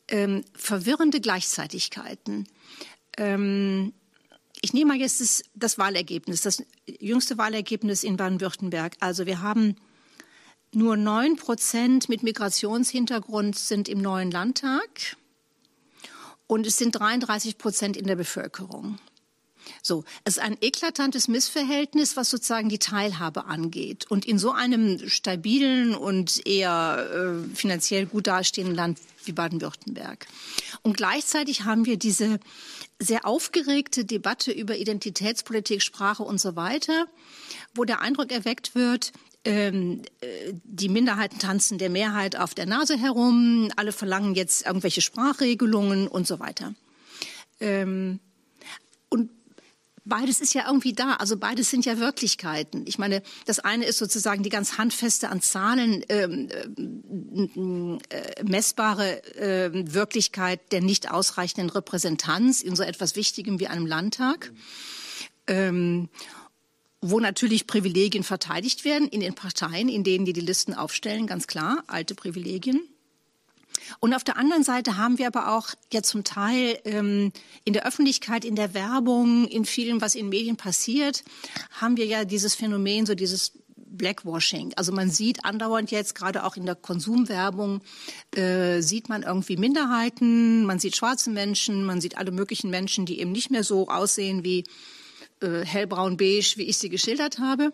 ähm, verwirrende Gleichzeitigkeiten. Ähm, ich nehme mal jetzt das, das, Wahlergebnis, das jüngste Wahlergebnis in Baden-Württemberg. Also wir haben nur neun Prozent mit Migrationshintergrund sind im neuen Landtag und es sind 33 Prozent in der Bevölkerung. So, es ist ein eklatantes Missverhältnis, was sozusagen die Teilhabe angeht. Und in so einem stabilen und eher äh, finanziell gut dastehenden Land wie Baden-Württemberg. Und gleichzeitig haben wir diese sehr aufgeregte Debatte über Identitätspolitik, Sprache und so weiter, wo der Eindruck erweckt wird, ähm, äh, die Minderheiten tanzen der Mehrheit auf der Nase herum, alle verlangen jetzt irgendwelche Sprachregelungen und so weiter. Ähm, und beides ist ja irgendwie da. Also beides sind ja Wirklichkeiten. Ich meine, das eine ist sozusagen die ganz handfeste an Zahlen ähm, äh, messbare äh, Wirklichkeit der nicht ausreichenden Repräsentanz in so etwas Wichtigem wie einem Landtag. Ähm, wo natürlich Privilegien verteidigt werden in den Parteien, in denen die die Listen aufstellen, ganz klar, alte Privilegien. Und auf der anderen Seite haben wir aber auch ja zum Teil ähm, in der Öffentlichkeit, in der Werbung, in vielem, was in Medien passiert, haben wir ja dieses Phänomen, so dieses Blackwashing. Also man sieht andauernd jetzt, gerade auch in der Konsumwerbung, äh, sieht man irgendwie Minderheiten, man sieht schwarze Menschen, man sieht alle möglichen Menschen, die eben nicht mehr so aussehen wie äh, hellbraun-beige, wie ich sie geschildert habe.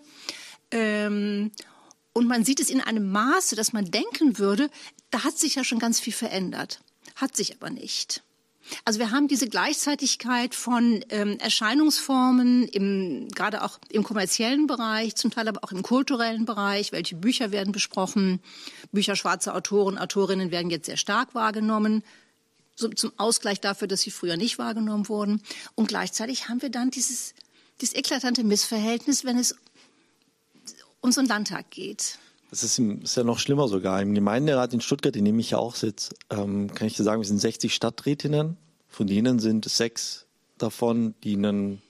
Ähm, und man sieht es in einem Maße, dass man denken würde, da hat sich ja schon ganz viel verändert. Hat sich aber nicht. Also wir haben diese Gleichzeitigkeit von ähm, Erscheinungsformen, im, gerade auch im kommerziellen Bereich, zum Teil aber auch im kulturellen Bereich. Welche Bücher werden besprochen? Bücher schwarzer Autoren, Autorinnen werden jetzt sehr stark wahrgenommen, so, zum Ausgleich dafür, dass sie früher nicht wahrgenommen wurden. Und gleichzeitig haben wir dann dieses, dieses eklatante Missverhältnis, wenn es um so einen Landtag geht. Das ist, ist, ja noch schlimmer sogar. Im Gemeinderat in Stuttgart, in dem ich ja auch sitze, ähm, kann ich dir sagen, wir sind 60 Stadträtinnen. Von denen sind sechs davon, die einen,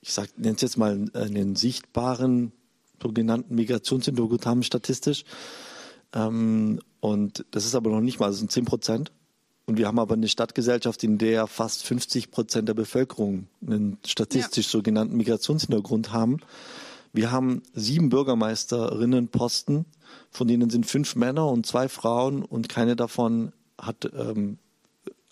ich nenne es jetzt mal einen sichtbaren sogenannten Migrationshintergrund haben statistisch. Ähm, und das ist aber noch nicht mal, das sind 10 Prozent. Und wir haben aber eine Stadtgesellschaft, in der fast 50 Prozent der Bevölkerung einen statistisch ja. sogenannten Migrationshintergrund haben. Wir haben sieben Bürgermeisterinnenposten, von denen sind fünf Männer und zwei Frauen und keine davon hat ähm,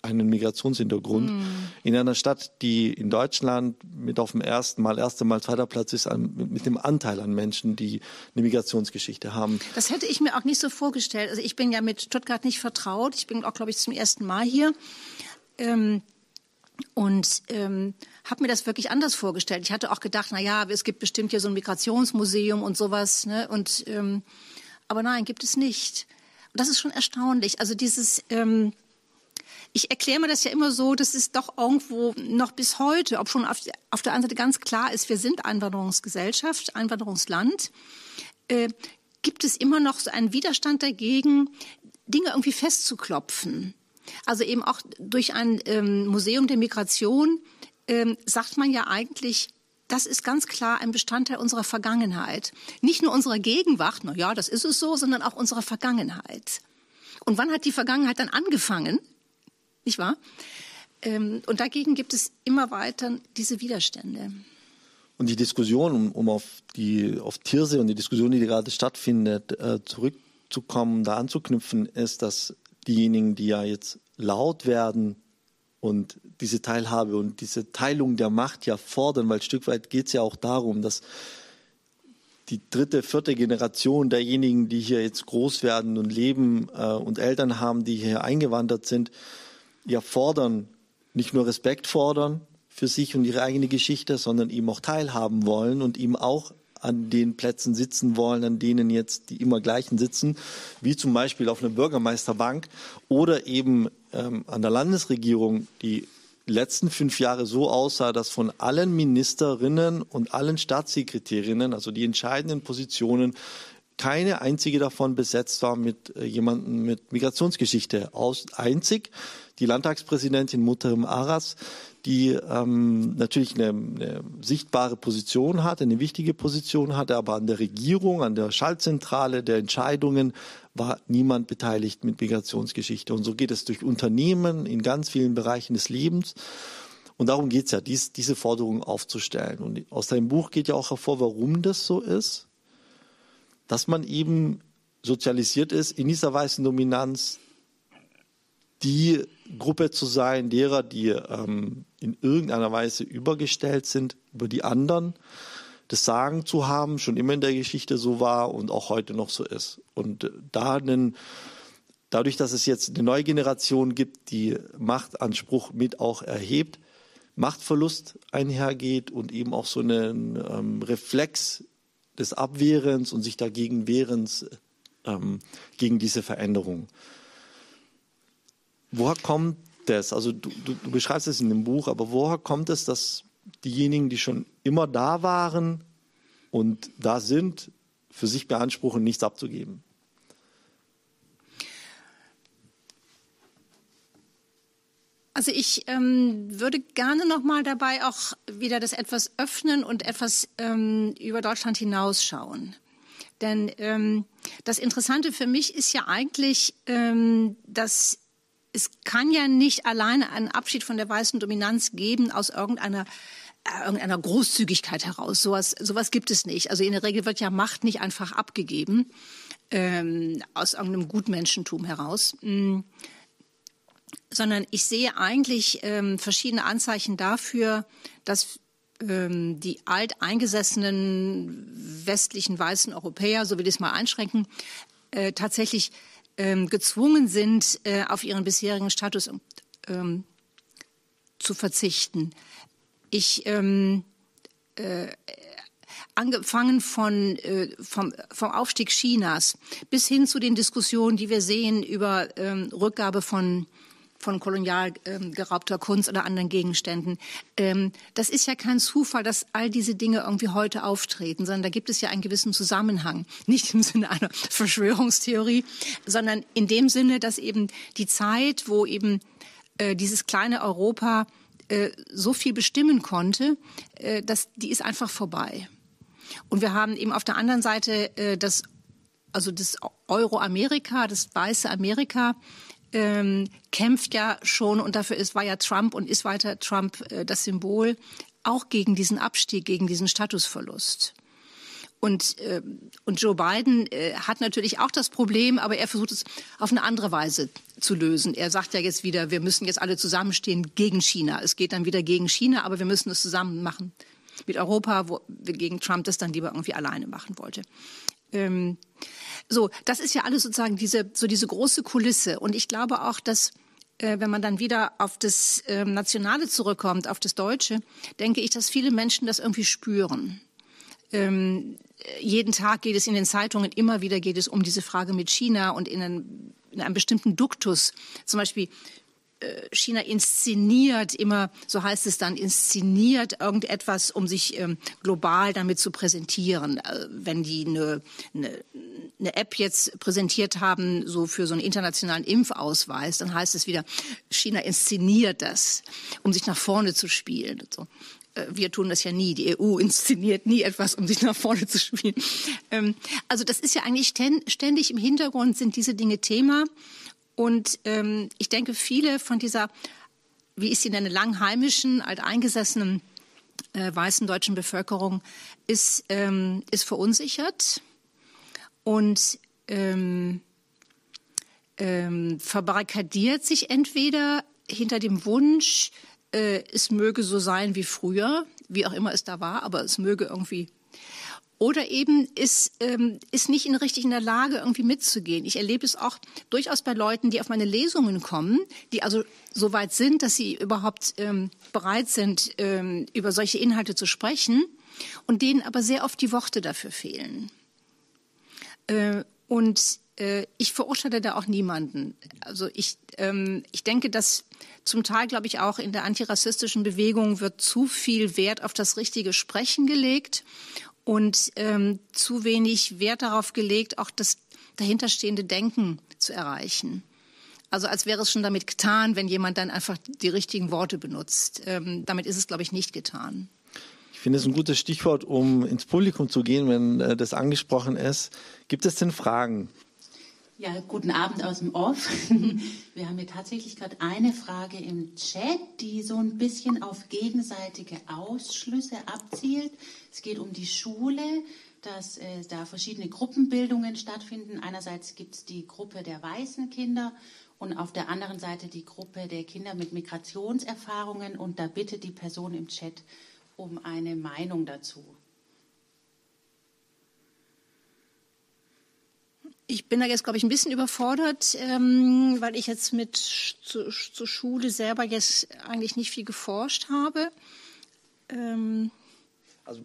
einen Migrationshintergrund. Mm. In einer Stadt, die in Deutschland mit auf dem ersten Mal, erste Mal, zweiter Platz ist, mit, dem Anteil an Menschen, die eine Migrationsgeschichte haben. Das hätte ich mir auch nicht so vorgestellt. Also ich bin ja mit Stuttgart nicht vertraut. Ich bin auch, glaube ich, zum ersten Mal hier. Ähm, und ähm, habe mir das wirklich anders vorgestellt. Ich hatte auch gedacht, na ja, es gibt bestimmt hier so ein Migrationsmuseum und sowas. Ne? Und ähm, aber nein, gibt es nicht. Und das ist schon erstaunlich. Also dieses ähm, ich erkläre mir das ja immer so, dass es doch irgendwo noch bis heute, ob schon auf, auf der einen Seite ganz klar ist, wir sind Einwanderungsgesellschaft, Einwanderungsland, äh, gibt es immer noch so einen Widerstand dagegen, Dinge irgendwie festzuklopfen. Also eben auch durch ein ähm, Museum der Migration ähm, sagt man ja eigentlich, das ist ganz klar ein Bestandteil unserer Vergangenheit. Nicht nur unserer Gegenwart, na ja, das ist es so, sondern auch unserer Vergangenheit. Und wann hat die Vergangenheit dann angefangen? Nicht wahr? Ähm, und dagegen gibt es immer weiter diese Widerstände. Und die Diskussion, um, um auf die auf Tirse und die Diskussion, die gerade stattfindet, äh, zurückzukommen, da anzuknüpfen, ist, dass diejenigen, die ja jetzt laut werden und diese Teilhabe und diese Teilung der Macht ja fordern, weil ein Stück weit geht es ja auch darum, dass die dritte, vierte Generation derjenigen, die hier jetzt groß werden und leben äh, und Eltern haben, die hier eingewandert sind, ja fordern, nicht nur Respekt fordern für sich und ihre eigene Geschichte, sondern eben auch teilhaben wollen und ihm auch an den Plätzen sitzen wollen, an denen jetzt die immer gleichen sitzen, wie zum Beispiel auf einer Bürgermeisterbank oder eben ähm, an der Landesregierung, die letzten fünf Jahre so aussah, dass von allen Ministerinnen und allen Staatssekretärinnen, also die entscheidenden Positionen, keine einzige davon besetzt war mit äh, jemandem mit Migrationsgeschichte. Aus, einzig die Landtagspräsidentin Muterim Aras, die ähm, natürlich eine, eine sichtbare Position hatte, eine wichtige Position hatte, aber an der Regierung, an der Schaltzentrale der Entscheidungen war niemand beteiligt mit Migrationsgeschichte. Und so geht es durch Unternehmen in ganz vielen Bereichen des Lebens. Und darum geht es ja, dies, diese Forderung aufzustellen. Und aus deinem Buch geht ja auch hervor, warum das so ist, dass man eben sozialisiert ist in dieser weißen Dominanz, die Gruppe zu sein, derer, die ähm, in irgendeiner Weise übergestellt sind über die anderen, das Sagen zu haben, schon immer in der Geschichte so war und auch heute noch so ist. Und äh, da einen, dadurch, dass es jetzt eine neue Generation gibt, die Machtanspruch mit auch erhebt, Machtverlust einhergeht und eben auch so einen ähm, Reflex des Abwehrens und sich dagegen Wehrens ähm, gegen diese Veränderung. Woher kommt das? Also du, du, du beschreibst es in dem Buch, aber woher kommt es, dass diejenigen, die schon immer da waren und da sind, für sich beanspruchen, nichts abzugeben? Also ich ähm, würde gerne noch mal dabei auch wieder das etwas öffnen und etwas ähm, über Deutschland hinausschauen. Denn ähm, das Interessante für mich ist ja eigentlich, ähm, dass es kann ja nicht alleine einen Abschied von der weißen Dominanz geben aus irgendeiner äh, irgendeiner Großzügigkeit heraus. Sowas, sowas gibt es nicht. Also in der Regel wird ja Macht nicht einfach abgegeben ähm, aus irgendeinem Gutmenschentum heraus. Mhm sondern ich sehe eigentlich ähm, verschiedene Anzeichen dafür, dass ähm, die alteingesessenen westlichen weißen Europäer, so will ich es mal einschränken, äh, tatsächlich ähm, gezwungen sind, äh, auf ihren bisherigen Status ähm, zu verzichten. Ich ähm, äh, angefangen von, äh, vom, vom Aufstieg Chinas bis hin zu den Diskussionen, die wir sehen über ähm, Rückgabe von von kolonial ähm, geraubter Kunst oder anderen Gegenständen. Ähm, das ist ja kein Zufall, dass all diese Dinge irgendwie heute auftreten, sondern da gibt es ja einen gewissen Zusammenhang. Nicht im Sinne einer Verschwörungstheorie, sondern in dem Sinne, dass eben die Zeit, wo eben äh, dieses kleine Europa äh, so viel bestimmen konnte, äh, dass, die ist einfach vorbei. Und wir haben eben auf der anderen Seite äh, das also das Euro-Amerika, das weiße Amerika, ähm, kämpft ja schon und dafür ist, war ja Trump und ist weiter Trump äh, das Symbol auch gegen diesen Abstieg, gegen diesen Statusverlust. Und, äh, und Joe Biden äh, hat natürlich auch das Problem, aber er versucht es auf eine andere Weise zu lösen. Er sagt ja jetzt wieder, wir müssen jetzt alle zusammenstehen gegen China. Es geht dann wieder gegen China, aber wir müssen es zusammen machen mit Europa, wo gegen Trump das dann lieber irgendwie alleine machen wollte. Ähm, so, das ist ja alles sozusagen diese, so diese große Kulisse. Und ich glaube auch, dass äh, wenn man dann wieder auf das äh, Nationale zurückkommt, auf das Deutsche, denke ich, dass viele Menschen das irgendwie spüren. Ähm, jeden Tag geht es in den Zeitungen, immer wieder geht es um diese Frage mit China und in, einen, in einem bestimmten Duktus. Zum Beispiel China inszeniert immer, so heißt es dann, inszeniert irgendetwas, um sich ähm, global damit zu präsentieren. Äh, wenn die eine, eine, eine App jetzt präsentiert haben, so für so einen internationalen Impfausweis, dann heißt es wieder, China inszeniert das, um sich nach vorne zu spielen. So äh, wir tun das ja nie. Die EU inszeniert nie etwas, um sich nach vorne zu spielen. Ähm, also das ist ja eigentlich ständig im Hintergrund sind diese Dinge Thema. Und ähm, ich denke, viele von dieser, wie ich sie nenne, langheimischen, alteingesessenen äh, weißen deutschen Bevölkerung ist, ähm, ist verunsichert und ähm, ähm, verbarrikadiert sich entweder hinter dem Wunsch, äh, es möge so sein wie früher, wie auch immer es da war, aber es möge irgendwie oder eben ist, ähm, ist nicht in richtig in der Lage, irgendwie mitzugehen. Ich erlebe es auch durchaus bei Leuten, die auf meine Lesungen kommen, die also so weit sind, dass sie überhaupt ähm, bereit sind, ähm, über solche Inhalte zu sprechen und denen aber sehr oft die Worte dafür fehlen. Äh, und äh, ich verurteile da auch niemanden. Also ich, ähm, ich denke, dass zum Teil, glaube ich, auch in der antirassistischen Bewegung wird zu viel Wert auf das richtige Sprechen gelegt und ähm, zu wenig Wert darauf gelegt, auch das dahinterstehende Denken zu erreichen. Also als wäre es schon damit getan, wenn jemand dann einfach die richtigen Worte benutzt. Ähm, damit ist es, glaube ich, nicht getan. Ich finde es ein gutes Stichwort, um ins Publikum zu gehen, wenn äh, das angesprochen ist. Gibt es denn Fragen? Ja, guten Abend aus dem Off. (laughs) Wir haben hier tatsächlich gerade eine Frage im Chat, die so ein bisschen auf gegenseitige Ausschlüsse abzielt. Es geht um die Schule, dass äh, da verschiedene Gruppenbildungen stattfinden. Einerseits gibt es die Gruppe der weißen Kinder und auf der anderen Seite die Gruppe der Kinder mit Migrationserfahrungen. Und da bittet die Person im Chat um eine Meinung dazu. Ich bin da jetzt, glaube ich, ein bisschen überfordert, ähm, weil ich jetzt mit zur, zur Schule selber jetzt eigentlich nicht viel geforscht habe. Ähm also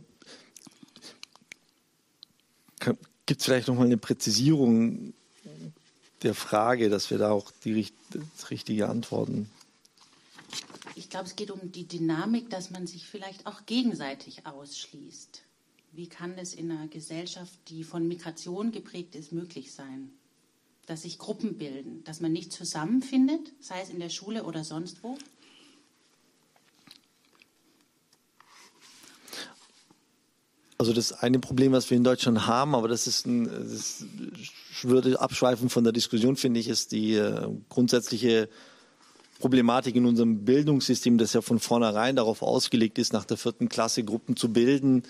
gibt es vielleicht noch mal eine Präzisierung der Frage, dass wir da auch die richtige Antworten. Ich glaube, es geht um die Dynamik, dass man sich vielleicht auch gegenseitig ausschließt. Wie kann es in einer Gesellschaft, die von Migration geprägt ist, möglich sein? Dass sich Gruppen bilden, dass man nicht zusammenfindet, sei es in der Schule oder sonst wo? Also das eine Problem, was wir in Deutschland haben, aber das ist ein, das würde abschweifen von der Diskussion, finde ich, ist die äh, grundsätzliche Problematik in unserem Bildungssystem, das ja von vornherein darauf ausgelegt ist, nach der vierten Klasse Gruppen zu bilden,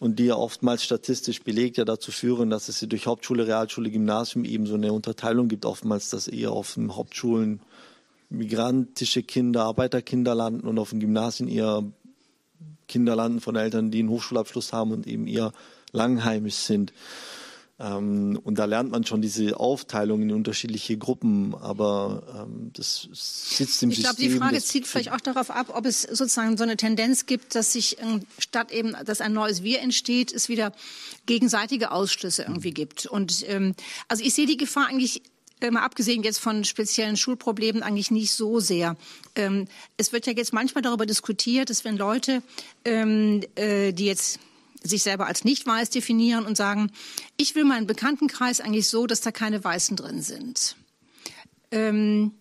und die ja oftmals statistisch belegt ja dazu führen, dass es durch Hauptschule, Realschule, Gymnasium eben so eine Unterteilung gibt, oftmals, dass eher auf den Hauptschulen migrantische Kinder, Arbeiterkinder landen und auf den Gymnasien eher Kinder landen von Eltern, die einen Hochschulabschluss haben und eben eher langheimisch sind. Ähm, und da lernt man schon diese Aufteilung in unterschiedliche Gruppen, aber ähm, das sitzt im ich System. Ich glaube, die Frage zieht vielleicht auch darauf ab, ob es sozusagen so eine Tendenz gibt, dass sich ähm, statt eben, dass ein neues Wir entsteht, es wieder gegenseitige Ausschlüsse irgendwie gibt. Und ähm, also ich sehe die Gefahr eigentlich mal abgesehen jetzt von speziellen Schulproblemen eigentlich nicht so sehr. Ähm, es wird ja jetzt manchmal darüber diskutiert, dass wenn Leute, ähm, äh, die jetzt sich selber als nicht weiß definieren und sagen, ich will meinen Bekanntenkreis eigentlich so, dass da keine Weißen drin sind. Ähm,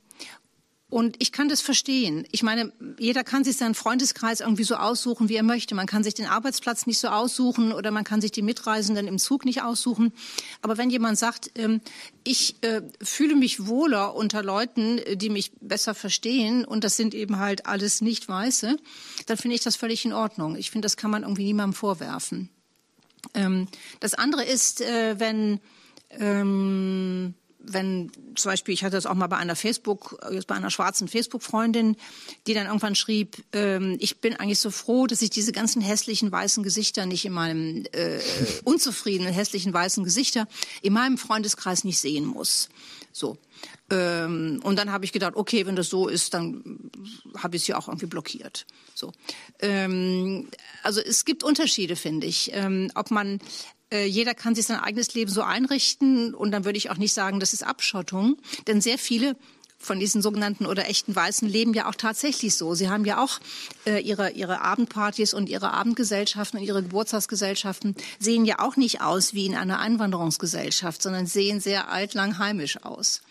und ich kann das verstehen. Ich meine, jeder kann sich seinen Freundeskreis irgendwie so aussuchen, wie er möchte. Man kann sich den Arbeitsplatz nicht so aussuchen oder man kann sich die Mitreisenden im Zug nicht aussuchen. Aber wenn jemand sagt, ähm, ich äh, fühle mich wohler unter Leuten, die mich besser verstehen und das sind eben halt alles nicht Weiße, dann finde ich das völlig in Ordnung. Ich finde, das kann man irgendwie niemandem vorwerfen. Ähm, das andere ist, äh, wenn ähm, wenn zum Beispiel, ich hatte das auch mal bei einer Facebook, jetzt bei einer schwarzen Facebook-Freundin, die dann irgendwann schrieb, ähm, ich bin eigentlich so froh, dass ich diese ganzen hässlichen weißen Gesichter nicht in meinem äh, unzufriedenen hässlichen weißen Gesichter in meinem Freundeskreis nicht sehen muss. So. Ähm, und dann habe ich gedacht, okay, wenn das so ist, dann habe ich ja auch irgendwie blockiert. So. Ähm, also es gibt Unterschiede, finde ich. Ähm, ob man jeder kann sich sein eigenes Leben so einrichten und dann würde ich auch nicht sagen, das ist Abschottung, denn sehr viele von diesen sogenannten oder echten Weißen leben ja auch tatsächlich so. Sie haben ja auch äh, ihre, ihre Abendpartys und ihre Abendgesellschaften und ihre Geburtstagsgesellschaften sehen ja auch nicht aus wie in einer Einwanderungsgesellschaft, sondern sehen sehr altlang heimisch aus.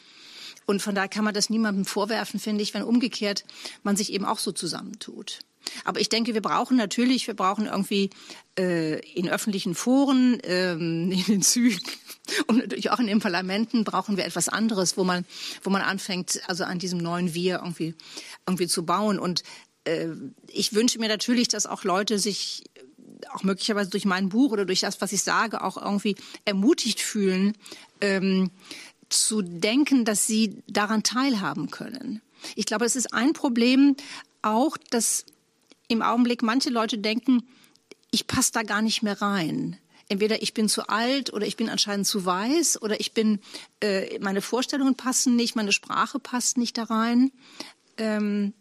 Und von daher kann man das niemandem vorwerfen, finde ich, wenn umgekehrt man sich eben auch so zusammentut. Aber ich denke, wir brauchen natürlich, wir brauchen irgendwie äh, in öffentlichen Foren, ähm, (laughs) in den Zügen und natürlich auch in den Parlamenten brauchen wir etwas anderes, wo man, wo man anfängt, also an diesem neuen Wir irgendwie, irgendwie zu bauen. Und äh, ich wünsche mir natürlich, dass auch Leute sich auch möglicherweise durch mein Buch oder durch das, was ich sage, auch irgendwie ermutigt fühlen, ähm, zu denken, dass sie daran teilhaben können. Ich glaube, es ist ein Problem auch, dass im Augenblick manche Leute denken, ich passe da gar nicht mehr rein. Entweder ich bin zu alt oder ich bin anscheinend zu weiß oder ich bin, äh, meine Vorstellungen passen nicht, meine Sprache passt nicht da rein. Ähm,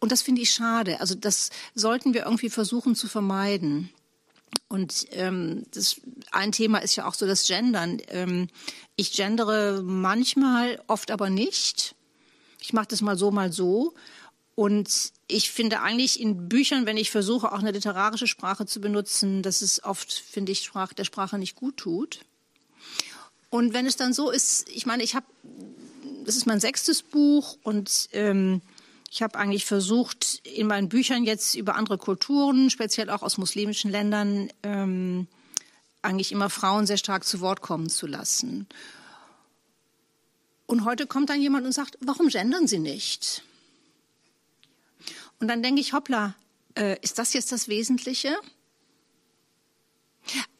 und das finde ich schade. Also das sollten wir irgendwie versuchen zu vermeiden. Und ähm, das, ein Thema ist ja auch so das Gendern. Ähm, ich gendere manchmal, oft aber nicht. Ich mache das mal so, mal so. Und ich finde eigentlich in Büchern, wenn ich versuche, auch eine literarische Sprache zu benutzen, dass es oft, finde ich, Sprach, der Sprache nicht gut tut. Und wenn es dann so ist, ich meine, ich habe, das ist mein sechstes Buch und ähm, ich habe eigentlich versucht, in meinen Büchern jetzt über andere Kulturen, speziell auch aus muslimischen Ländern, ähm, eigentlich immer Frauen sehr stark zu Wort kommen zu lassen. Und heute kommt dann jemand und sagt, warum gendern Sie nicht? Und dann denke ich, hoppla, äh, ist das jetzt das Wesentliche?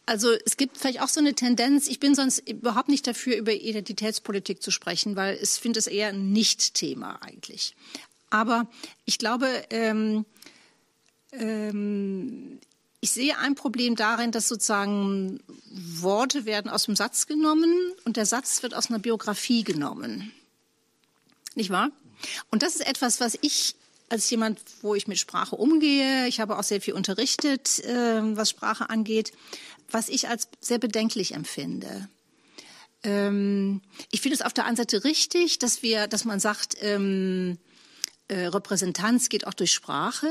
Also es gibt vielleicht auch so eine Tendenz, ich bin sonst überhaupt nicht dafür, über Identitätspolitik zu sprechen, weil ich finde es eher ein Nicht-Thema eigentlich. Aber ich glaube, ähm, ähm, ich sehe ein Problem darin, dass sozusagen Worte werden aus dem Satz genommen und der Satz wird aus einer Biografie genommen. Nicht wahr? Und das ist etwas, was ich als jemand, wo ich mit Sprache umgehe, ich habe auch sehr viel unterrichtet, äh, was Sprache angeht, was ich als sehr bedenklich empfinde. Ähm, ich finde es auf der einen Seite richtig, dass wir, dass man sagt, ähm, äh, Repräsentanz geht auch durch Sprache.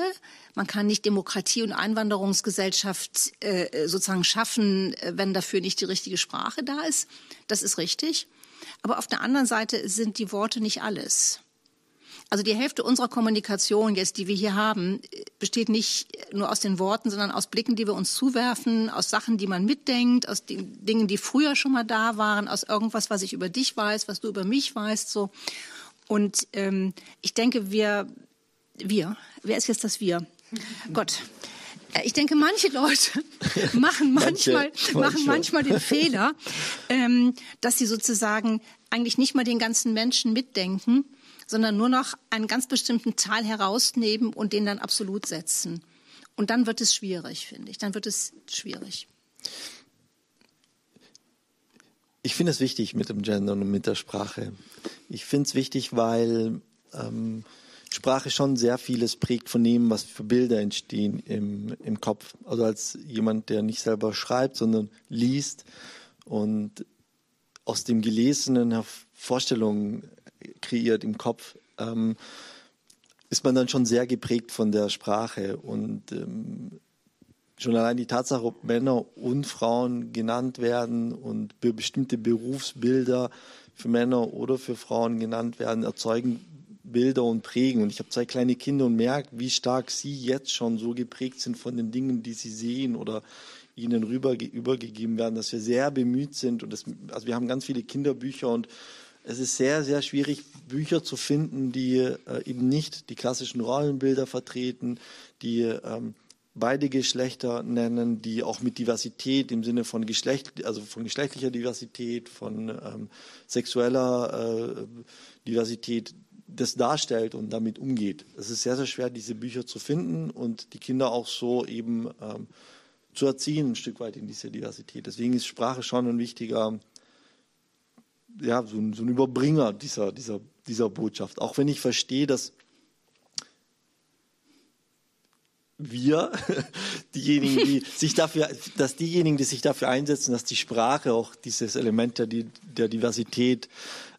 Man kann nicht Demokratie und Einwanderungsgesellschaft äh, sozusagen schaffen, äh, wenn dafür nicht die richtige Sprache da ist. Das ist richtig. Aber auf der anderen Seite sind die Worte nicht alles. Also die Hälfte unserer Kommunikation jetzt, die wir hier haben, besteht nicht nur aus den Worten, sondern aus Blicken, die wir uns zuwerfen, aus Sachen, die man mitdenkt, aus den Dingen, die früher schon mal da waren, aus irgendwas, was ich über dich weiß, was du über mich weißt, so. Und ähm, ich denke, wir, wir, wer ist jetzt das Wir? (laughs) Gott. Äh, ich denke, manche Leute (laughs) machen manchmal, manche, machen manchmal den Fehler, ähm, dass sie sozusagen eigentlich nicht mal den ganzen Menschen mitdenken, sondern nur noch einen ganz bestimmten Teil herausnehmen und den dann absolut setzen. Und dann wird es schwierig, finde ich. Dann wird es schwierig. Ich finde es wichtig mit dem Gender und mit der Sprache. Ich finde es wichtig, weil ähm, Sprache schon sehr vieles prägt von dem, was für Bilder entstehen im, im Kopf. Also als jemand, der nicht selber schreibt, sondern liest und aus dem Gelesenen Vorstellungen kreiert im Kopf, ähm, ist man dann schon sehr geprägt von der Sprache. Und ähm, schon allein die Tatsache, ob Männer und Frauen genannt werden und bestimmte Berufsbilder für Männer oder für Frauen genannt werden, erzeugen Bilder und prägen. Und ich habe zwei kleine Kinder und merke, wie stark sie jetzt schon so geprägt sind von den Dingen, die sie sehen oder ihnen rüber übergegeben werden, dass wir sehr bemüht sind. Und das, also wir haben ganz viele Kinderbücher und es ist sehr, sehr schwierig, Bücher zu finden, die äh, eben nicht die klassischen Rollenbilder vertreten, die ähm, beide Geschlechter nennen, die auch mit Diversität im Sinne von Geschlecht, also von geschlechtlicher Diversität, von ähm, sexueller äh, Diversität das darstellt und damit umgeht. Es ist sehr, sehr schwer, diese Bücher zu finden und die Kinder auch so eben ähm, zu erziehen, ein Stück weit in diese Diversität. Deswegen ist Sprache schon ein wichtiger, ja, so ein, so ein Überbringer dieser, dieser, dieser Botschaft. Auch wenn ich verstehe, dass wir, (laughs) diejenigen, die (laughs) sich dafür, dass diejenigen, die sich dafür einsetzen, dass die Sprache auch dieses Element der, der Diversität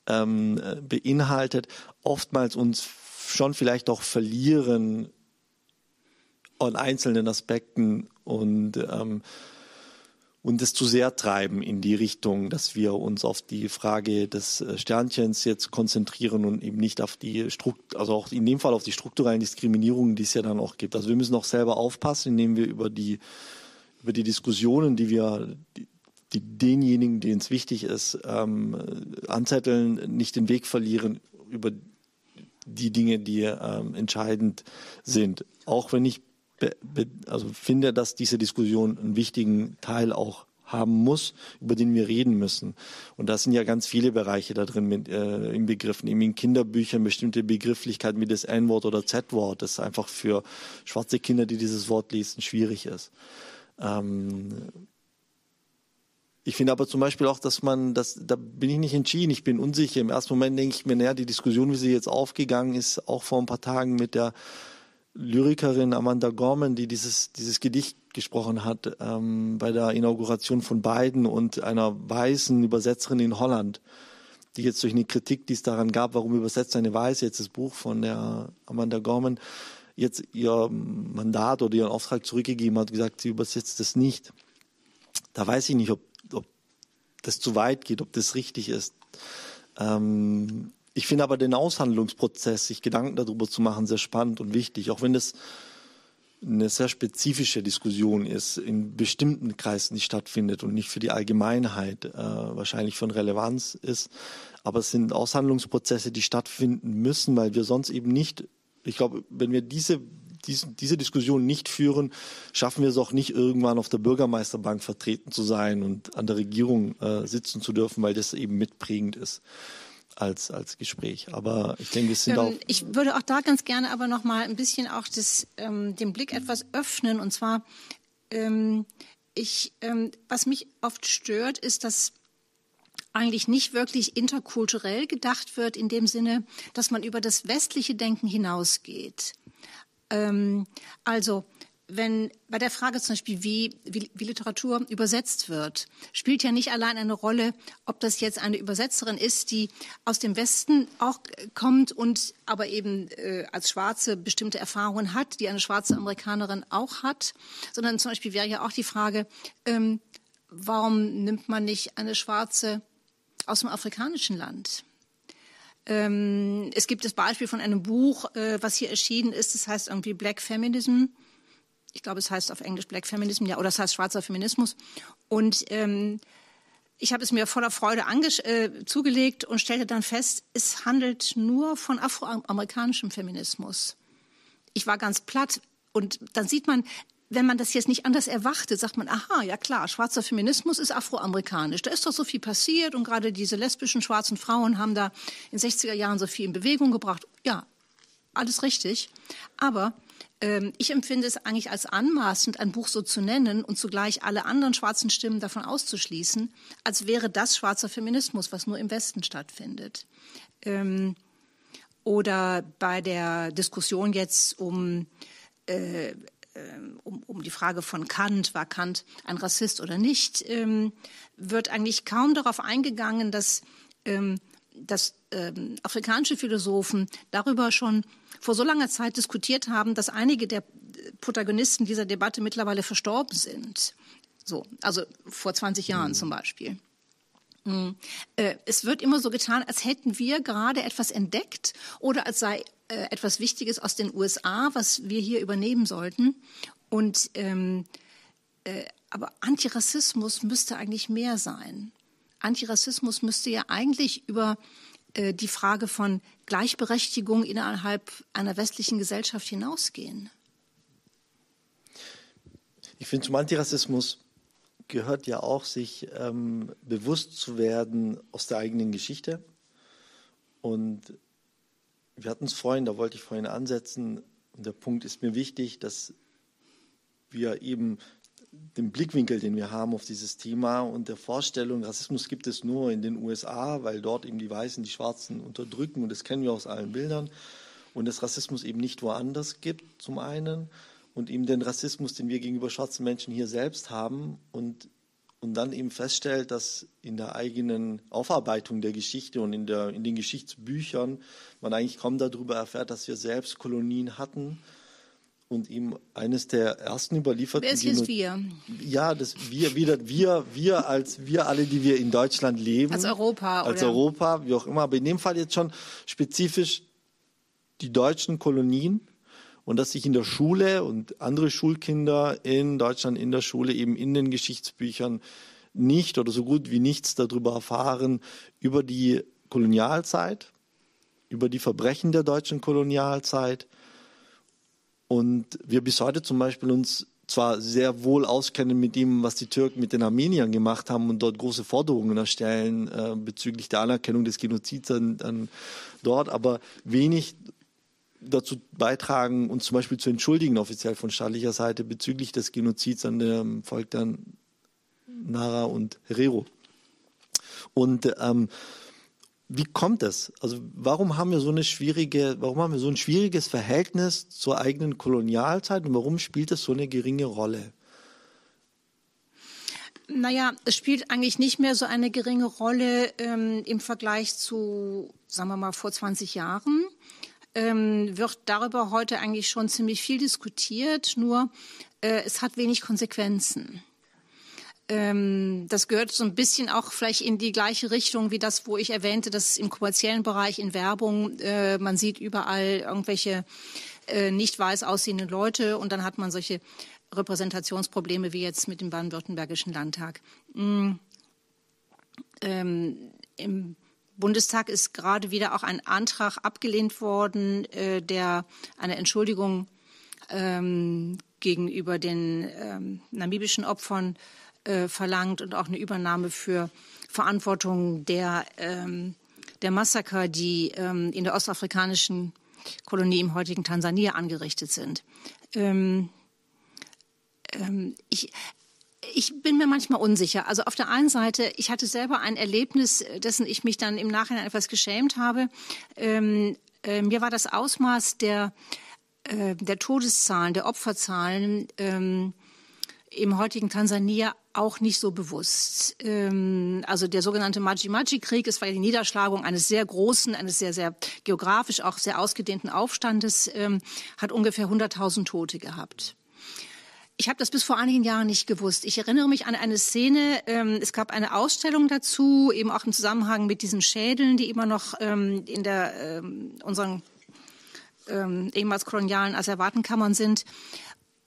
ähm, beinhaltet, oftmals uns schon vielleicht auch verlieren an einzelnen Aspekten und und es zu sehr treiben in die Richtung, dass wir uns auf die Frage des äh, Sternchens jetzt konzentrieren und eben nicht auf die Strukt also auch in dem Fall auf die strukturellen Diskriminierungen, die es ja dann auch gibt. Also wir müssen auch selber aufpassen, indem wir über die über die Diskussionen, die wir die, die denjenigen, denen es wichtig ist, ähm, anzetteln, nicht den Weg verlieren über die Dinge, die ähm, entscheidend sind. Auch wenn ich also finde, dass diese Diskussion einen wichtigen Teil auch haben muss, über den wir reden müssen. Und da sind ja ganz viele Bereiche da drin mit, äh, in Begriffen. Eben in Kinderbüchern bestimmte Begrifflichkeiten wie das N-Wort oder Z-Wort, das einfach für schwarze Kinder, die dieses Wort lesen, schwierig ist. Ähm, ich finde aber zum Beispiel auch, dass man, das, da bin ich nicht entschieden, ich bin unsicher. Im ersten Moment denke ich mir, naja, die Diskussion, wie sie jetzt aufgegangen ist, auch vor ein paar Tagen mit der Lyrikerin Amanda Gorman, die dieses, dieses Gedicht gesprochen hat ähm, bei der Inauguration von Biden und einer weißen Übersetzerin in Holland, die jetzt durch eine Kritik, die es daran gab, warum übersetzt eine Weiße jetzt das Buch von der Amanda Gorman, jetzt ihr Mandat oder ihren Auftrag zurückgegeben hat, gesagt, sie übersetzt es nicht. Da weiß ich nicht, ob das zu weit geht, ob das richtig ist. Ähm, ich finde aber den Aushandlungsprozess, sich Gedanken darüber zu machen, sehr spannend und wichtig, auch wenn das eine sehr spezifische Diskussion ist, in bestimmten Kreisen, die stattfindet und nicht für die Allgemeinheit äh, wahrscheinlich von Relevanz ist. Aber es sind Aushandlungsprozesse, die stattfinden müssen, weil wir sonst eben nicht, ich glaube, wenn wir diese dies, diese Diskussion nicht führen, schaffen wir es auch nicht irgendwann auf der Bürgermeisterbank vertreten zu sein und an der Regierung äh, sitzen zu dürfen, weil das eben mitprägend ist als, als Gespräch. Aber ich denke, es sind ähm, auch. Ich würde auch da ganz gerne aber noch mal ein bisschen auch das, ähm, den Blick etwas öffnen. Und zwar, ähm, ich, ähm, was mich oft stört, ist, dass eigentlich nicht wirklich interkulturell gedacht wird, in dem Sinne, dass man über das westliche Denken hinausgeht. Ähm, also wenn bei der Frage zum Beispiel, wie, wie, wie, Literatur übersetzt wird, spielt ja nicht allein eine Rolle, ob das jetzt eine Übersetzerin ist, die aus dem Westen auch kommt und aber eben äh, als Schwarze bestimmte Erfahrungen hat, die eine schwarze Amerikanerin auch hat, sondern zum Beispiel wäre ja auch die Frage, ähm, warum nimmt man nicht eine Schwarze aus dem afrikanischen Land? Ähm, es gibt das Beispiel von einem Buch, äh, was hier erschienen ist. Das heißt irgendwie Black Feminism. Ich glaube, es heißt auf Englisch Black Feminism, ja, oder es heißt schwarzer Feminismus. Und ähm, ich habe es mir voller Freude äh, zugelegt und stellte dann fest, es handelt nur von afroamerikanischem Feminismus. Ich war ganz platt und dann sieht man, wenn man das jetzt nicht anders erwartet, sagt man, aha, ja klar, schwarzer Feminismus ist afroamerikanisch. Da ist doch so viel passiert und gerade diese lesbischen schwarzen Frauen haben da in 60er Jahren so viel in Bewegung gebracht. Ja, alles richtig. Aber ich empfinde es eigentlich als anmaßend, ein Buch so zu nennen und zugleich alle anderen schwarzen Stimmen davon auszuschließen, als wäre das schwarzer Feminismus, was nur im Westen stattfindet. Ähm, oder bei der Diskussion jetzt um äh, ähm, um, um die Frage von Kant, war Kant ein Rassist oder nicht, ähm, wird eigentlich kaum darauf eingegangen, dass, ähm, dass ähm, afrikanische Philosophen darüber schon vor so langer Zeit diskutiert haben, dass einige der Protagonisten dieser Debatte mittlerweile verstorben sind. So, also vor 20 Jahren mhm. zum Beispiel. Mhm. Äh, es wird immer so getan, als hätten wir gerade etwas entdeckt oder als sei äh, etwas Wichtiges aus den USA, was wir hier übernehmen sollten. Und ähm, äh, aber Antirassismus müsste eigentlich mehr sein. Antirassismus müsste ja eigentlich über äh, die Frage von Gleichberechtigung innerhalb einer westlichen Gesellschaft hinausgehen. Ich finde, zum Antirassismus gehört ja auch, sich ähm, bewusst zu werden aus der eigenen Geschichte und wir hatten es vorhin, da wollte ich vorhin ansetzen, und der Punkt ist mir wichtig, dass wir eben den Blickwinkel, den wir haben auf dieses Thema und der Vorstellung, Rassismus gibt es nur in den USA, weil dort eben die Weißen die Schwarzen unterdrücken und das kennen wir aus allen Bildern. Und es Rassismus eben nicht woanders gibt, zum einen und eben den Rassismus, den wir gegenüber schwarzen Menschen hier selbst haben und und dann eben feststellt, dass in der eigenen Aufarbeitung der Geschichte und in, der, in den Geschichtsbüchern man eigentlich kaum darüber erfährt, dass wir selbst Kolonien hatten und ihm eines der ersten überlieferten. Wer ist jetzt wir? Ja, das wir wieder wir wir als wir alle, die wir in Deutschland leben. Als Europa als oder? Europa, wie auch immer. Aber in dem Fall jetzt schon spezifisch die deutschen Kolonien und dass sich in der Schule und andere Schulkinder in Deutschland in der Schule eben in den Geschichtsbüchern nicht oder so gut wie nichts darüber erfahren, über die Kolonialzeit, über die Verbrechen der deutschen Kolonialzeit. Und wir bis heute zum Beispiel uns zwar sehr wohl auskennen mit dem, was die Türken mit den Armeniern gemacht haben und dort große Forderungen erstellen äh, bezüglich der Anerkennung des Genozids an, an dort, aber wenig dazu beitragen, uns zum Beispiel zu entschuldigen, offiziell von staatlicher Seite, bezüglich des Genozids an dem Volk der Nara und Herero. Und ähm, wie kommt es? Also warum haben wir so eine schwierige, warum haben wir so ein schwieriges Verhältnis zur eigenen Kolonialzeit und warum spielt es so eine geringe Rolle? Naja, es spielt eigentlich nicht mehr so eine geringe Rolle ähm, im Vergleich zu, sagen wir mal, vor 20 Jahren ähm, wird darüber heute eigentlich schon ziemlich viel diskutiert, nur äh, es hat wenig Konsequenzen. Ähm, das gehört so ein bisschen auch vielleicht in die gleiche Richtung wie das, wo ich erwähnte, dass im kommerziellen Bereich, in Werbung, äh, man sieht überall irgendwelche äh, nicht weiß aussehenden Leute und dann hat man solche Repräsentationsprobleme wie jetzt mit dem baden-württembergischen Landtag. Mm. Ähm, Im Bundestag ist gerade wieder auch ein Antrag abgelehnt worden, äh, der eine Entschuldigung ähm, gegenüber den ähm, namibischen Opfern äh, verlangt und auch eine Übernahme für Verantwortung der, ähm, der Massaker, die ähm, in der ostafrikanischen Kolonie im heutigen Tansania angerichtet sind. Ähm, ähm, ich, ich bin mir manchmal unsicher. Also auf der einen Seite, ich hatte selber ein Erlebnis, dessen ich mich dann im Nachhinein etwas geschämt habe. Ähm, äh, mir war das Ausmaß der, äh, der Todeszahlen, der Opferzahlen ähm, im heutigen Tansania auch nicht so bewusst. Ähm, also der sogenannte Maji-Maji-Krieg, es war ja die Niederschlagung eines sehr großen, eines sehr, sehr geografisch auch sehr ausgedehnten Aufstandes, ähm, hat ungefähr 100.000 Tote gehabt. Ich habe das bis vor einigen Jahren nicht gewusst. Ich erinnere mich an eine Szene, ähm, es gab eine Ausstellung dazu, eben auch im Zusammenhang mit diesen Schädeln, die immer noch ähm, in der ähm, unseren ähm, ehemals kolonialen Asservatenkammern sind.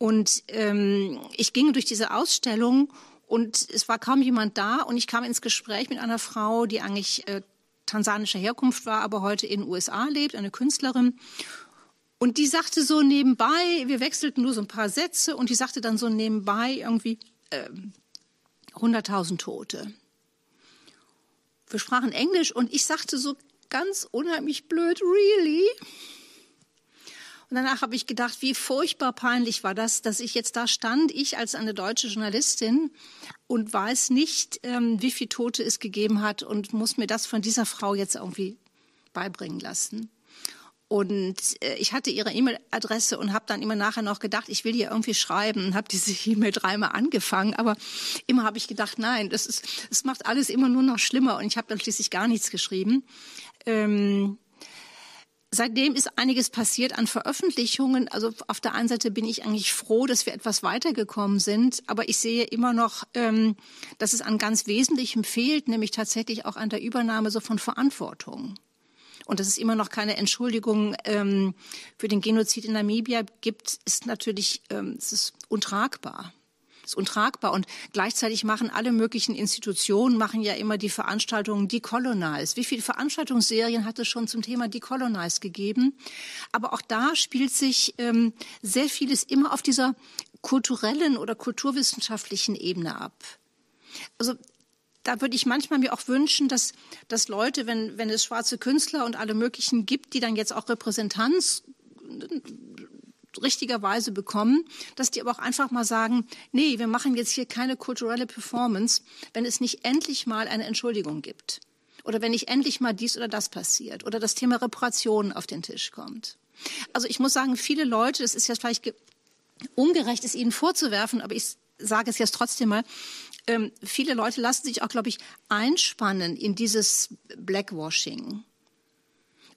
Und ähm, ich ging durch diese Ausstellung und es war kaum jemand da und ich kam ins Gespräch mit einer Frau, die eigentlich äh, tansanischer Herkunft war, aber heute in den USA lebt, eine Künstlerin. Und die sagte so nebenbei, wir wechselten nur so ein paar Sätze und die sagte dann so nebenbei irgendwie äh, 100.000 Tote. Wir sprachen Englisch und ich sagte so ganz unheimlich blöd, really? Und danach habe ich gedacht, wie furchtbar peinlich war das, dass ich jetzt da stand, ich als eine deutsche Journalistin und weiß nicht, ähm, wie viele Tote es gegeben hat und muss mir das von dieser Frau jetzt irgendwie beibringen lassen. Und äh, ich hatte ihre E-Mail-Adresse und habe dann immer nachher noch gedacht, ich will ihr irgendwie schreiben und habe diese (laughs) E-Mail dreimal angefangen. Aber immer habe ich gedacht, nein, das, ist, das macht alles immer nur noch schlimmer. Und ich habe dann schließlich gar nichts geschrieben. Ähm, Seitdem ist einiges passiert an Veröffentlichungen. Also auf der einen Seite bin ich eigentlich froh, dass wir etwas weitergekommen sind, aber ich sehe immer noch, ähm, dass es an ganz Wesentlichem fehlt, nämlich tatsächlich auch an der Übernahme so von Verantwortung und dass es immer noch keine Entschuldigung ähm, für den Genozid in Namibia gibt, ist natürlich ähm, ist untragbar. Ist untragbar. Und gleichzeitig machen alle möglichen Institutionen, machen ja immer die Veranstaltungen Decolonize. Wie viele Veranstaltungsserien hat es schon zum Thema Decolonize gegeben? Aber auch da spielt sich ähm, sehr vieles immer auf dieser kulturellen oder kulturwissenschaftlichen Ebene ab. Also da würde ich manchmal mir auch wünschen, dass, dass Leute, wenn, wenn es schwarze Künstler und alle möglichen gibt, die dann jetzt auch Repräsentanz richtigerweise bekommen, dass die aber auch einfach mal sagen, nee, wir machen jetzt hier keine kulturelle Performance, wenn es nicht endlich mal eine Entschuldigung gibt. Oder wenn nicht endlich mal dies oder das passiert. Oder das Thema Reparationen auf den Tisch kommt. Also ich muss sagen, viele Leute, es ist ja vielleicht ungerecht, es ihnen vorzuwerfen, aber ich sage es jetzt trotzdem mal, ähm, viele Leute lassen sich auch, glaube ich, einspannen in dieses Blackwashing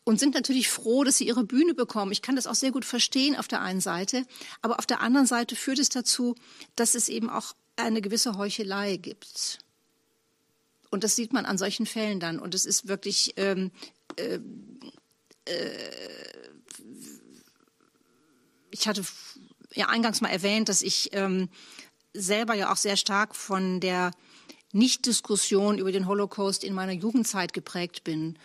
und sind natürlich froh, dass sie ihre Bühne bekommen. Ich kann das auch sehr gut verstehen auf der einen Seite, aber auf der anderen Seite führt es dazu, dass es eben auch eine gewisse Heuchelei gibt. Und das sieht man an solchen Fällen dann. Und es ist wirklich ähm, äh, äh, ich hatte ja eingangs mal erwähnt, dass ich ähm, selber ja auch sehr stark von der Nichtdiskussion über den Holocaust in meiner Jugendzeit geprägt bin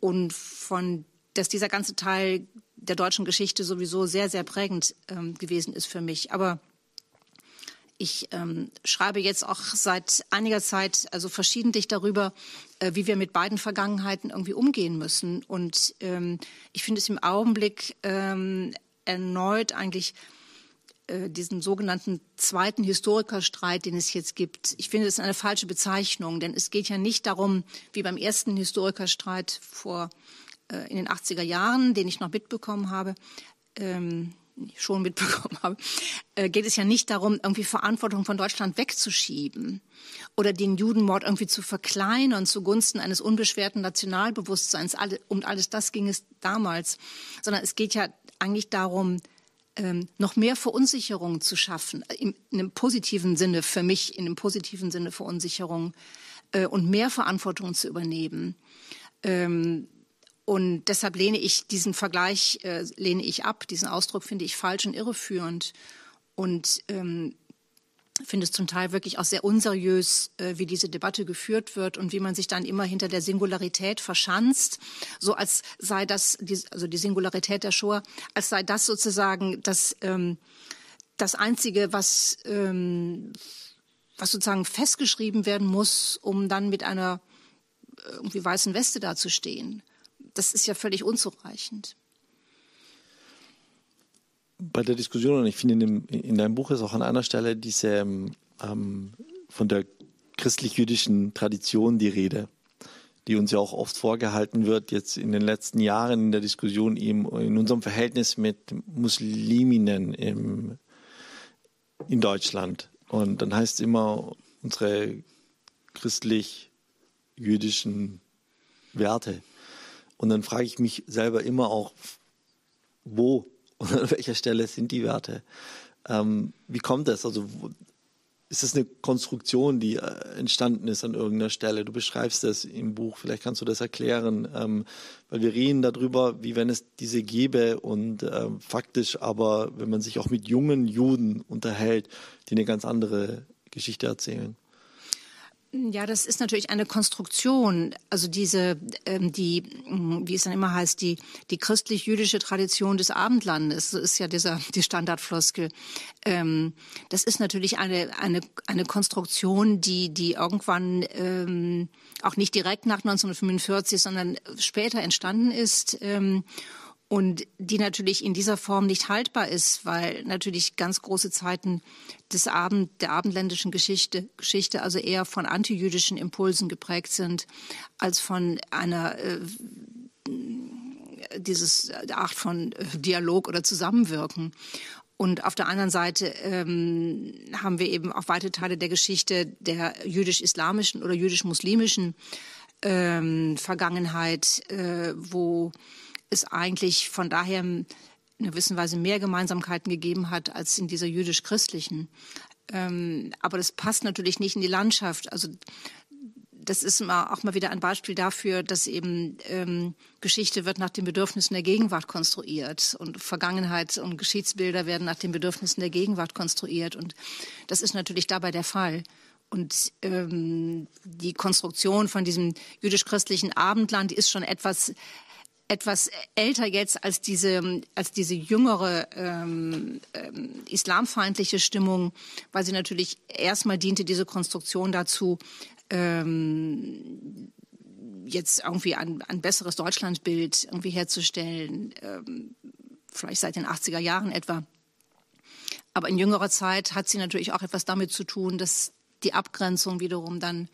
und von, dass dieser ganze Teil der deutschen Geschichte sowieso sehr, sehr prägend ähm, gewesen ist für mich. Aber ich ähm, schreibe jetzt auch seit einiger Zeit also verschiedentlich darüber, äh, wie wir mit beiden Vergangenheiten irgendwie umgehen müssen. Und ähm, ich finde es im Augenblick ähm, erneut eigentlich diesen sogenannten zweiten Historikerstreit, den es jetzt gibt. Ich finde, das ist eine falsche Bezeichnung, denn es geht ja nicht darum, wie beim ersten Historikerstreit vor äh, in den 80er Jahren, den ich noch mitbekommen habe, ähm, schon mitbekommen (laughs) habe, äh, geht es ja nicht darum, irgendwie Verantwortung von Deutschland wegzuschieben oder den Judenmord irgendwie zu verkleinern zugunsten eines unbeschwerten Nationalbewusstseins. Um alles das ging es damals, sondern es geht ja eigentlich darum, ähm, noch mehr Verunsicherung zu schaffen, äh, in, in, einem positiven Sinne, für mich in einem positiven Sinne Verunsicherung äh, und mehr Verantwortung zu übernehmen. Ähm, und deshalb lehne ich diesen Vergleich, äh, lehne ich ab. Diesen Ausdruck finde ich falsch und irreführend. Und ähm, finde es zum Teil wirklich auch sehr unseriös, äh, wie diese Debatte geführt wird und wie man sich dann immer hinter der Singularität verschanzt, so als sei das, die, also die Singularität der Shoah, als sei das sozusagen das, ähm, das Einzige, was, ähm, was sozusagen festgeschrieben werden muss, um dann mit einer irgendwie weißen Weste dazustehen. Das ist ja völlig unzureichend bei der Diskussion, und ich finde, in, in deinem Buch ist auch an einer Stelle diese ähm, von der christlich-jüdischen Tradition die Rede, die uns ja auch oft vorgehalten wird, jetzt in den letzten Jahren in der Diskussion eben in unserem Verhältnis mit Musliminnen im, in Deutschland. Und dann heißt es immer, unsere christlich-jüdischen Werte. Und dann frage ich mich selber immer auch, wo (laughs) und an welcher Stelle sind die Werte? Ähm, wie kommt das? Also ist das eine Konstruktion, die äh, entstanden ist an irgendeiner Stelle? Du beschreibst das im Buch, vielleicht kannst du das erklären, ähm, weil wir reden darüber, wie wenn es diese gäbe und äh, faktisch aber, wenn man sich auch mit jungen Juden unterhält, die eine ganz andere Geschichte erzählen. Ja, das ist natürlich eine Konstruktion. Also diese, ähm, die, wie es dann immer heißt, die, die christlich-jüdische Tradition des Abendlandes, so ist ja dieser, die Standardfloskel. Ähm, das ist natürlich eine, eine, eine Konstruktion, die, die irgendwann ähm, auch nicht direkt nach 1945, sondern später entstanden ist. Ähm, und die natürlich in dieser Form nicht haltbar ist, weil natürlich ganz große Zeiten des Abend, der abendländischen Geschichte, Geschichte also eher von antijüdischen Impulsen geprägt sind, als von einer äh, dieses Art von Dialog oder Zusammenwirken. Und auf der anderen Seite ähm, haben wir eben auch weite Teile der Geschichte der jüdisch-islamischen oder jüdisch-muslimischen ähm, Vergangenheit, äh, wo es eigentlich von daher in einer gewissen Weise mehr Gemeinsamkeiten gegeben hat als in dieser jüdisch-christlichen. Ähm, aber das passt natürlich nicht in die Landschaft. Also das ist auch mal wieder ein Beispiel dafür, dass eben ähm, Geschichte wird nach den Bedürfnissen der Gegenwart konstruiert und Vergangenheit und Geschichtsbilder werden nach den Bedürfnissen der Gegenwart konstruiert. Und das ist natürlich dabei der Fall. Und ähm, die Konstruktion von diesem jüdisch-christlichen Abendland ist schon etwas etwas älter jetzt als diese, als diese jüngere ähm, ähm, islamfeindliche Stimmung, weil sie natürlich erstmal diente diese Konstruktion dazu, ähm, jetzt irgendwie ein, ein besseres Deutschlandbild irgendwie herzustellen, ähm, vielleicht seit den 80er Jahren etwa. Aber in jüngerer Zeit hat sie natürlich auch etwas damit zu tun, dass die Abgrenzung wiederum dann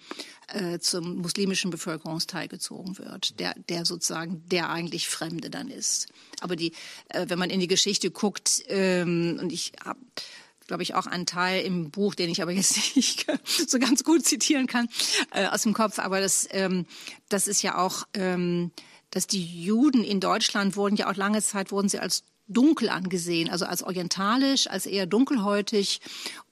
äh, zum muslimischen Bevölkerungsteil gezogen wird, der, der sozusagen der eigentlich Fremde dann ist. Aber die, äh, wenn man in die Geschichte guckt, ähm, und ich habe glaube ich, auch einen Teil im Buch, den ich aber jetzt (laughs) nicht so ganz gut zitieren kann äh, aus dem Kopf. Aber das, ähm, das ist ja auch, ähm, dass die Juden in Deutschland wurden ja auch lange Zeit wurden sie als dunkel angesehen, also als orientalisch, als eher dunkelhäutig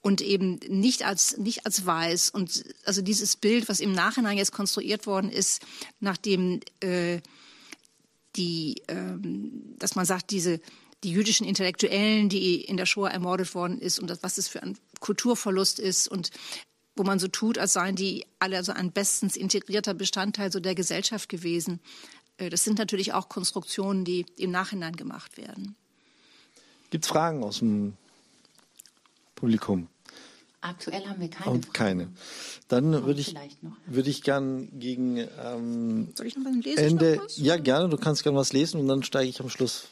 und eben nicht als nicht als weiß. Und also dieses Bild, was im Nachhinein jetzt konstruiert worden ist, nachdem äh, die, ähm, dass man sagt, diese die jüdischen Intellektuellen, die in der Shoah ermordet worden ist und das, was es für ein Kulturverlust ist und wo man so tut, als seien die alle so ein bestens integrierter Bestandteil so der Gesellschaft gewesen. Äh, das sind natürlich auch Konstruktionen, die im Nachhinein gemacht werden. Gibt es Fragen aus dem Publikum? Aktuell haben wir keine. Und keine. Dann würde ich, würde ich gern gegen ähm, Soll ich noch was lesen? Ende. Ja, gerne. Du kannst gerne was lesen und dann steige ich am Schluss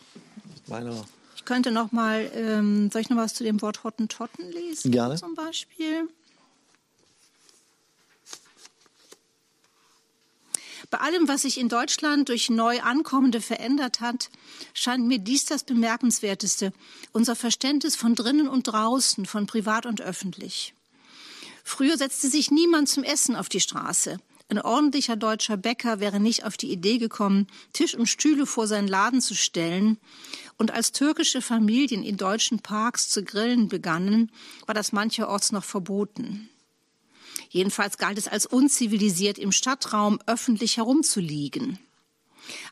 mit meiner. Ich könnte noch mal. Ähm, soll ich noch was zu dem Wort Hottentotten lesen? Gerne. Zum Beispiel. Bei allem, was sich in Deutschland durch Neuankommende verändert hat, scheint mir dies das Bemerkenswerteste, unser Verständnis von drinnen und draußen, von privat und öffentlich. Früher setzte sich niemand zum Essen auf die Straße. Ein ordentlicher deutscher Bäcker wäre nicht auf die Idee gekommen, Tisch und Stühle vor seinen Laden zu stellen. Und als türkische Familien in deutschen Parks zu grillen begannen, war das mancherorts noch verboten. Jedenfalls galt es als unzivilisiert, im Stadtraum öffentlich herumzuliegen.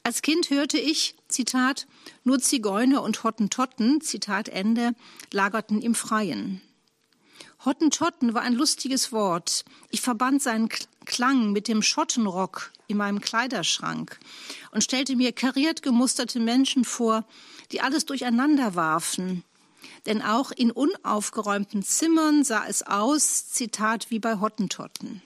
Als Kind hörte ich, Zitat, nur Zigeuner und Hottentotten, Zitat Ende, lagerten im Freien. Hottentotten war ein lustiges Wort. Ich verband seinen Klang mit dem Schottenrock in meinem Kleiderschrank und stellte mir kariert gemusterte Menschen vor, die alles durcheinander warfen, denn auch in unaufgeräumten Zimmern sah es aus, Zitat, wie bei Hottentotten.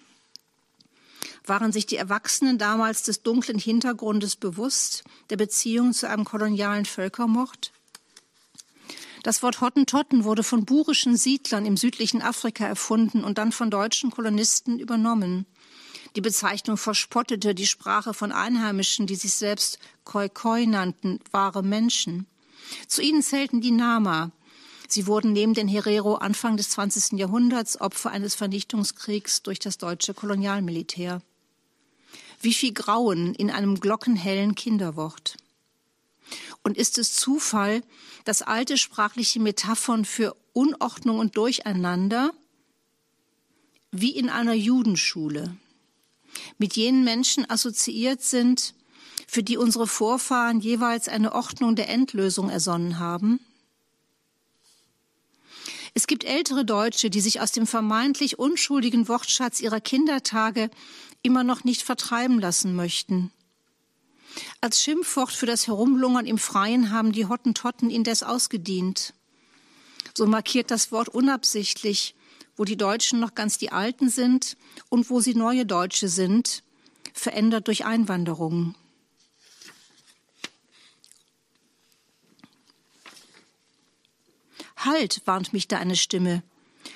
Waren sich die Erwachsenen damals des dunklen Hintergrundes bewusst, der Beziehung zu einem kolonialen Völkermord? Das Wort Hottentotten wurde von burischen Siedlern im südlichen Afrika erfunden und dann von deutschen Kolonisten übernommen. Die Bezeichnung verspottete die Sprache von Einheimischen, die sich selbst Khoikhoi nannten, wahre Menschen. Zu ihnen zählten die Nama, Sie wurden neben den Herero Anfang des 20. Jahrhunderts Opfer eines Vernichtungskriegs durch das deutsche Kolonialmilitär. Wie viel Grauen in einem glockenhellen Kinderwort. Und ist es Zufall, dass alte sprachliche Metaphern für Unordnung und Durcheinander wie in einer Judenschule mit jenen Menschen assoziiert sind, für die unsere Vorfahren jeweils eine Ordnung der Endlösung ersonnen haben? Es gibt ältere Deutsche, die sich aus dem vermeintlich unschuldigen Wortschatz ihrer Kindertage immer noch nicht vertreiben lassen möchten. Als Schimpfwort für das Herumlungern im Freien haben die Hottentotten indes ausgedient. So markiert das Wort unabsichtlich, wo die Deutschen noch ganz die Alten sind und wo sie neue Deutsche sind, verändert durch Einwanderung. Halt, warnt mich da eine Stimme.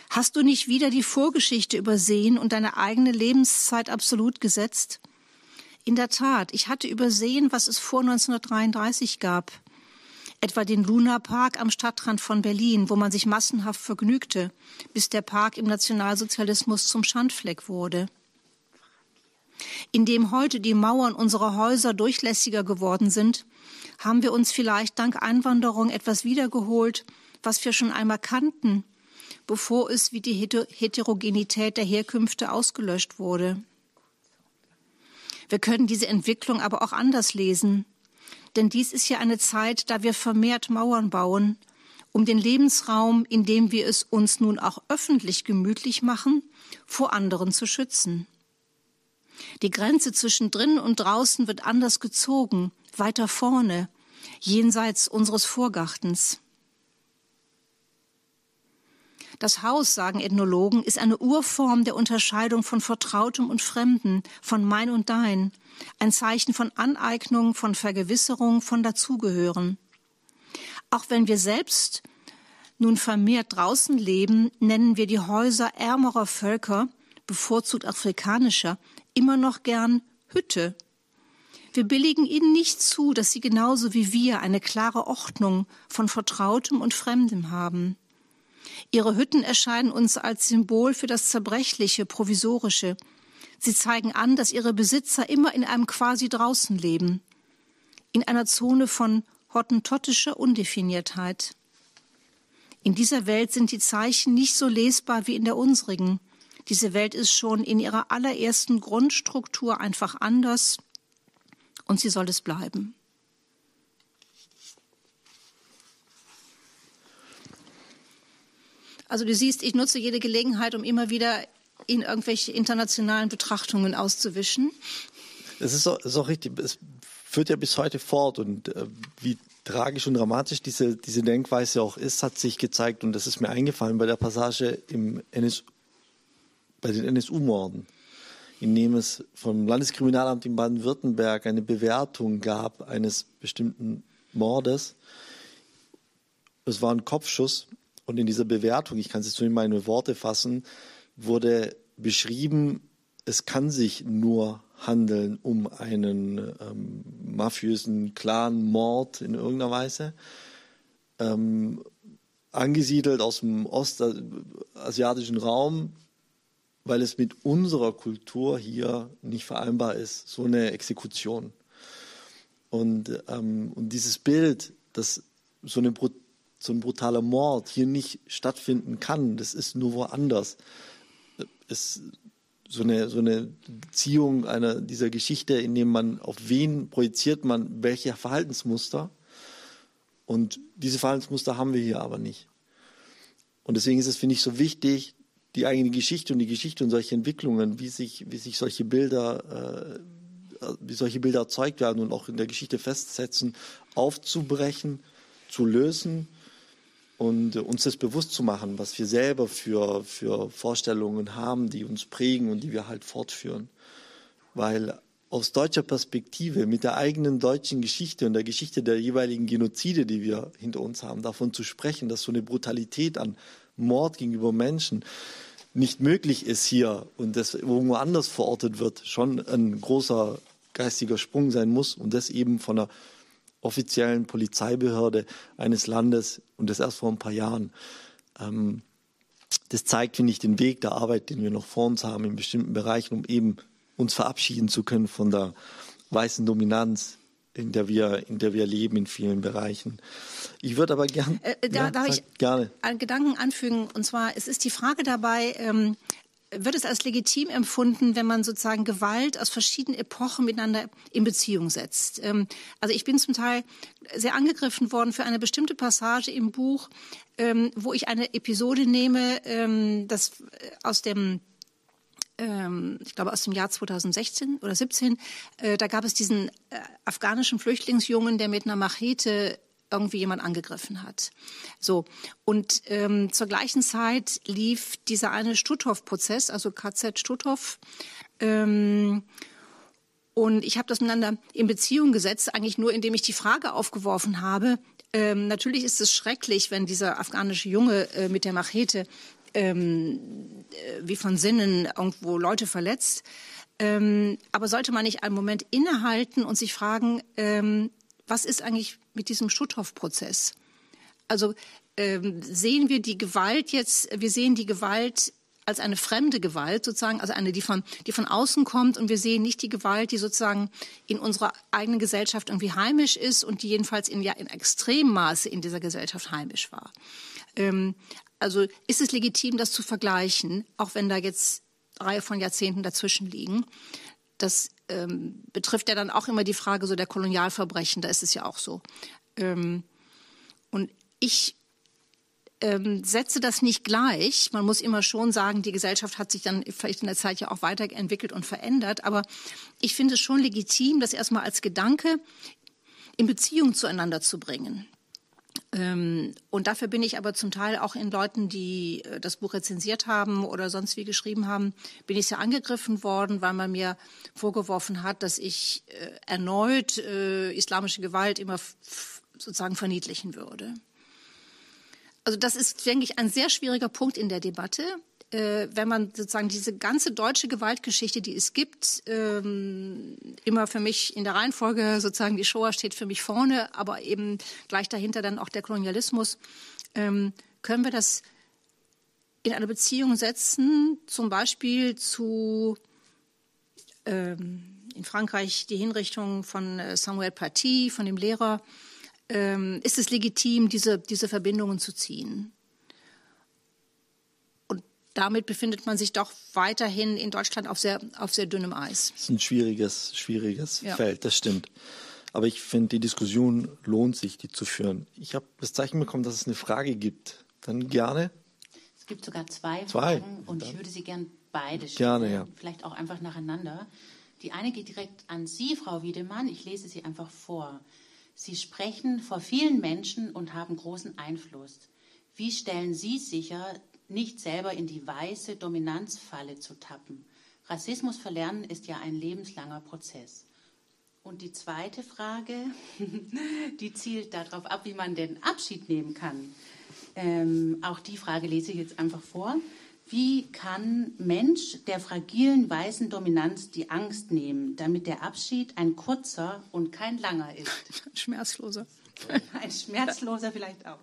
Hast du nicht wieder die Vorgeschichte übersehen und deine eigene Lebenszeit absolut gesetzt? In der Tat, ich hatte übersehen, was es vor 1933 gab. Etwa den Luna Park am Stadtrand von Berlin, wo man sich massenhaft vergnügte, bis der Park im Nationalsozialismus zum Schandfleck wurde. Indem heute die Mauern unserer Häuser durchlässiger geworden sind, haben wir uns vielleicht dank Einwanderung etwas wiedergeholt, was wir schon einmal kannten, bevor es wie die Heterogenität der Herkünfte ausgelöscht wurde. Wir können diese Entwicklung aber auch anders lesen. Denn dies ist ja eine Zeit, da wir vermehrt Mauern bauen, um den Lebensraum, in dem wir es uns nun auch öffentlich gemütlich machen, vor anderen zu schützen. Die Grenze zwischen drinnen und draußen wird anders gezogen, weiter vorne, jenseits unseres Vorgartens. Das Haus, sagen Ethnologen, ist eine Urform der Unterscheidung von Vertrautem und Fremden, von mein und dein, ein Zeichen von Aneignung, von Vergewisserung, von Dazugehören. Auch wenn wir selbst nun vermehrt draußen leben, nennen wir die Häuser ärmerer Völker, bevorzugt afrikanischer, immer noch gern Hütte. Wir billigen ihnen nicht zu, dass sie genauso wie wir eine klare Ordnung von Vertrautem und Fremdem haben. Ihre Hütten erscheinen uns als Symbol für das Zerbrechliche, Provisorische. Sie zeigen an, dass ihre Besitzer immer in einem quasi draußen leben, in einer Zone von hottentottischer Undefiniertheit. In dieser Welt sind die Zeichen nicht so lesbar wie in der unsrigen. Diese Welt ist schon in ihrer allerersten Grundstruktur einfach anders und sie soll es bleiben. Also du siehst, ich nutze jede Gelegenheit, um immer wieder in irgendwelche internationalen Betrachtungen auszuwischen. Das ist auch, ist auch richtig. Es führt ja bis heute fort und äh, wie tragisch und dramatisch diese, diese Denkweise auch ist, hat sich gezeigt und das ist mir eingefallen bei der Passage im NS, bei den NSU-Morden, in dem es vom Landeskriminalamt in Baden-Württemberg eine Bewertung gab eines bestimmten Mordes. Es war ein Kopfschuss und in dieser Bewertung, ich kann es jetzt nur in meine Worte fassen, wurde beschrieben, es kann sich nur handeln um einen ähm, mafiösen Clan-Mord in irgendeiner Weise, ähm, angesiedelt aus dem ostasiatischen Raum, weil es mit unserer Kultur hier nicht vereinbar ist, so eine Exekution. Und, ähm, und dieses Bild, dass so eine so ein brutaler Mord hier nicht stattfinden kann. Das ist nur woanders. Es so eine, so eine Beziehung einer dieser Geschichte, in dem man auf wen projiziert man welche Verhaltensmuster. Und diese Verhaltensmuster haben wir hier aber nicht. Und deswegen ist es, finde ich, so wichtig, die eigene Geschichte und die Geschichte und solche Entwicklungen, wie sich, wie sich solche Bilder, äh, wie solche Bilder erzeugt werden und auch in der Geschichte festsetzen, aufzubrechen, zu lösen und uns das bewusst zu machen, was wir selber für, für Vorstellungen haben, die uns prägen und die wir halt fortführen. Weil aus deutscher Perspektive, mit der eigenen deutschen Geschichte und der Geschichte der jeweiligen Genozide, die wir hinter uns haben, davon zu sprechen, dass so eine Brutalität an Mord gegenüber Menschen nicht möglich ist hier und das irgendwo anders verortet wird, schon ein großer geistiger Sprung sein muss und das eben von einer offiziellen Polizeibehörde eines Landes und das erst vor ein paar Jahren. Ähm, das zeigt, finde ich, den Weg der Arbeit, den wir noch vor uns haben in bestimmten Bereichen, um eben uns verabschieden zu können von der weißen Dominanz in der wir, in der wir leben in vielen Bereichen. Ich würde aber gern, äh, da, ja, darf ich gerne. einen Gedanken anfügen. Und zwar, es ist die Frage dabei, ähm, wird es als legitim empfunden, wenn man sozusagen Gewalt aus verschiedenen Epochen miteinander in Beziehung setzt. Ähm, also ich bin zum Teil sehr angegriffen worden für eine bestimmte Passage im Buch, ähm, wo ich eine Episode nehme, ähm, das äh, aus dem ich glaube aus dem Jahr 2016 oder 17, äh, da gab es diesen äh, afghanischen Flüchtlingsjungen, der mit einer Machete irgendwie jemand angegriffen hat. So und ähm, zur gleichen Zeit lief dieser eine Stutthof-Prozess, also KZ Stutthof. Ähm, und ich habe das miteinander in Beziehung gesetzt, eigentlich nur, indem ich die Frage aufgeworfen habe. Ähm, natürlich ist es schrecklich, wenn dieser afghanische Junge äh, mit der Machete ähm, äh, wie von Sinnen irgendwo Leute verletzt. Ähm, aber sollte man nicht einen Moment innehalten und sich fragen, ähm, was ist eigentlich mit diesem Schutthoff-Prozess? Also ähm, sehen wir die Gewalt jetzt, wir sehen die Gewalt als eine fremde Gewalt sozusagen, also eine, die von, die von außen kommt und wir sehen nicht die Gewalt, die sozusagen in unserer eigenen Gesellschaft irgendwie heimisch ist und die jedenfalls in, ja, in extremem Maße in dieser Gesellschaft heimisch war. Ähm, also ist es legitim, das zu vergleichen, auch wenn da jetzt Reihe von Jahrzehnten dazwischen liegen. Das ähm, betrifft ja dann auch immer die Frage so der Kolonialverbrechen, da ist es ja auch so. Ähm, und ich ähm, setze das nicht gleich. Man muss immer schon sagen, die Gesellschaft hat sich dann vielleicht in der Zeit ja auch weiterentwickelt und verändert. Aber ich finde es schon legitim, das erstmal als Gedanke in Beziehung zueinander zu bringen. Ähm, und dafür bin ich aber zum Teil auch in Leuten, die äh, das Buch rezensiert haben oder sonst wie geschrieben haben, bin ich sehr angegriffen worden, weil man mir vorgeworfen hat, dass ich äh, erneut äh, islamische Gewalt immer sozusagen verniedlichen würde. Also das ist, denke ich, ein sehr schwieriger Punkt in der Debatte äh, wenn man sozusagen diese ganze deutsche Gewaltgeschichte, die es gibt, ähm, immer für mich in der Reihenfolge sozusagen die Shoah steht für mich vorne, aber eben gleich dahinter dann auch der Kolonialismus, ähm, können wir das in eine Beziehung setzen, zum Beispiel zu ähm, in Frankreich die Hinrichtung von äh, Samuel Paty, von dem Lehrer, ähm, ist es legitim, diese, diese Verbindungen zu ziehen damit befindet man sich doch weiterhin in Deutschland auf sehr, auf sehr dünnem Eis. Das ist ein schwieriges, schwieriges ja. Feld, das stimmt. Aber ich finde, die Diskussion lohnt sich, die zu führen. Ich habe das Zeichen bekommen, dass es eine Frage gibt. Dann gerne. Es gibt sogar zwei, zwei. Fragen und ich würde sie gern beide stellen. Gerne, ja. Vielleicht auch einfach nacheinander. Die eine geht direkt an Sie, Frau Wiedemann. Ich lese sie einfach vor. Sie sprechen vor vielen Menschen und haben großen Einfluss. Wie stellen Sie sicher, nicht selber in die weiße Dominanzfalle zu tappen. Rassismus verlernen ist ja ein lebenslanger Prozess. Und die zweite Frage, (laughs) die zielt darauf ab, wie man den Abschied nehmen kann. Ähm, auch die Frage lese ich jetzt einfach vor. Wie kann Mensch der fragilen weißen Dominanz die Angst nehmen, damit der Abschied ein kurzer und kein langer ist? (laughs) Schmerzloser. Ein schmerzloser vielleicht auch.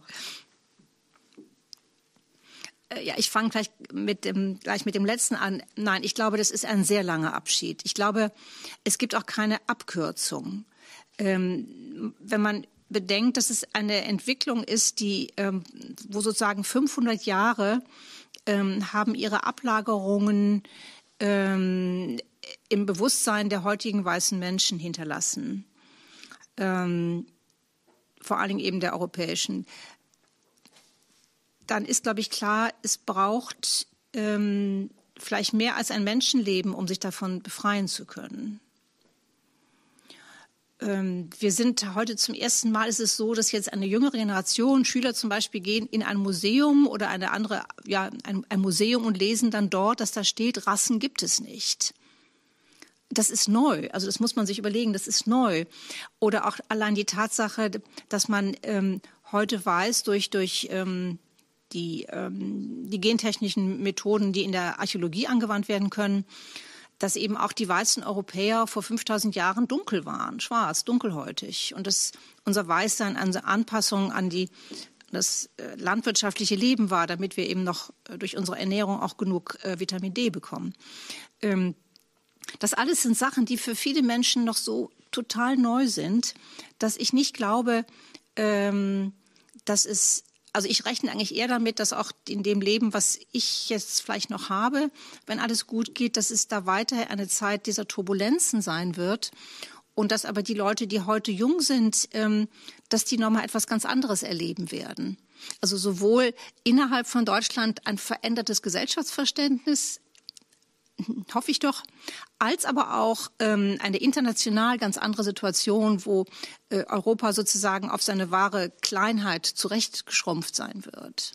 Äh, ja, ich fange gleich mit dem, gleich mit dem letzten an. Nein, ich glaube, das ist ein sehr langer Abschied. Ich glaube, es gibt auch keine Abkürzung. Ähm, wenn man bedenkt, dass es eine Entwicklung ist, die, ähm, wo sozusagen 500 Jahre ähm, haben ihre Ablagerungen ähm, im Bewusstsein der heutigen weißen Menschen hinterlassen. Ähm, vor allen Dingen eben der europäischen dann ist, glaube ich, klar, es braucht ähm, vielleicht mehr als ein Menschenleben, um sich davon befreien zu können. Ähm, wir sind heute zum ersten Mal ist es so, dass jetzt eine jüngere Generation, Schüler zum Beispiel, gehen in ein Museum oder eine andere, ja, ein, ein Museum und lesen dann dort, dass da steht, Rassen gibt es nicht das ist neu. Also das muss man sich überlegen, das ist neu. Oder auch allein die Tatsache, dass man ähm, heute weiß durch, durch ähm, die, ähm, die gentechnischen Methoden, die in der Archäologie angewandt werden können, dass eben auch die weißen Europäer vor 5000 Jahren dunkel waren, schwarz, dunkelhäutig. Und dass unser Weißsein eine Anpassung an die, das äh, landwirtschaftliche Leben war, damit wir eben noch äh, durch unsere Ernährung auch genug äh, Vitamin D bekommen. Ähm, das alles sind Sachen, die für viele Menschen noch so total neu sind, dass ich nicht glaube, ähm, dass es also ich rechne eigentlich eher damit, dass auch in dem Leben, was ich jetzt vielleicht noch habe, wenn alles gut geht, dass es da weiter eine Zeit dieser Turbulenzen sein wird. Und dass aber die Leute, die heute jung sind, ähm, dass die nochmal etwas ganz anderes erleben werden. Also sowohl innerhalb von Deutschland ein verändertes Gesellschaftsverständnis, hoffe ich doch, als aber auch ähm, eine international ganz andere Situation, wo äh, Europa sozusagen auf seine wahre Kleinheit zurechtgeschrumpft sein wird.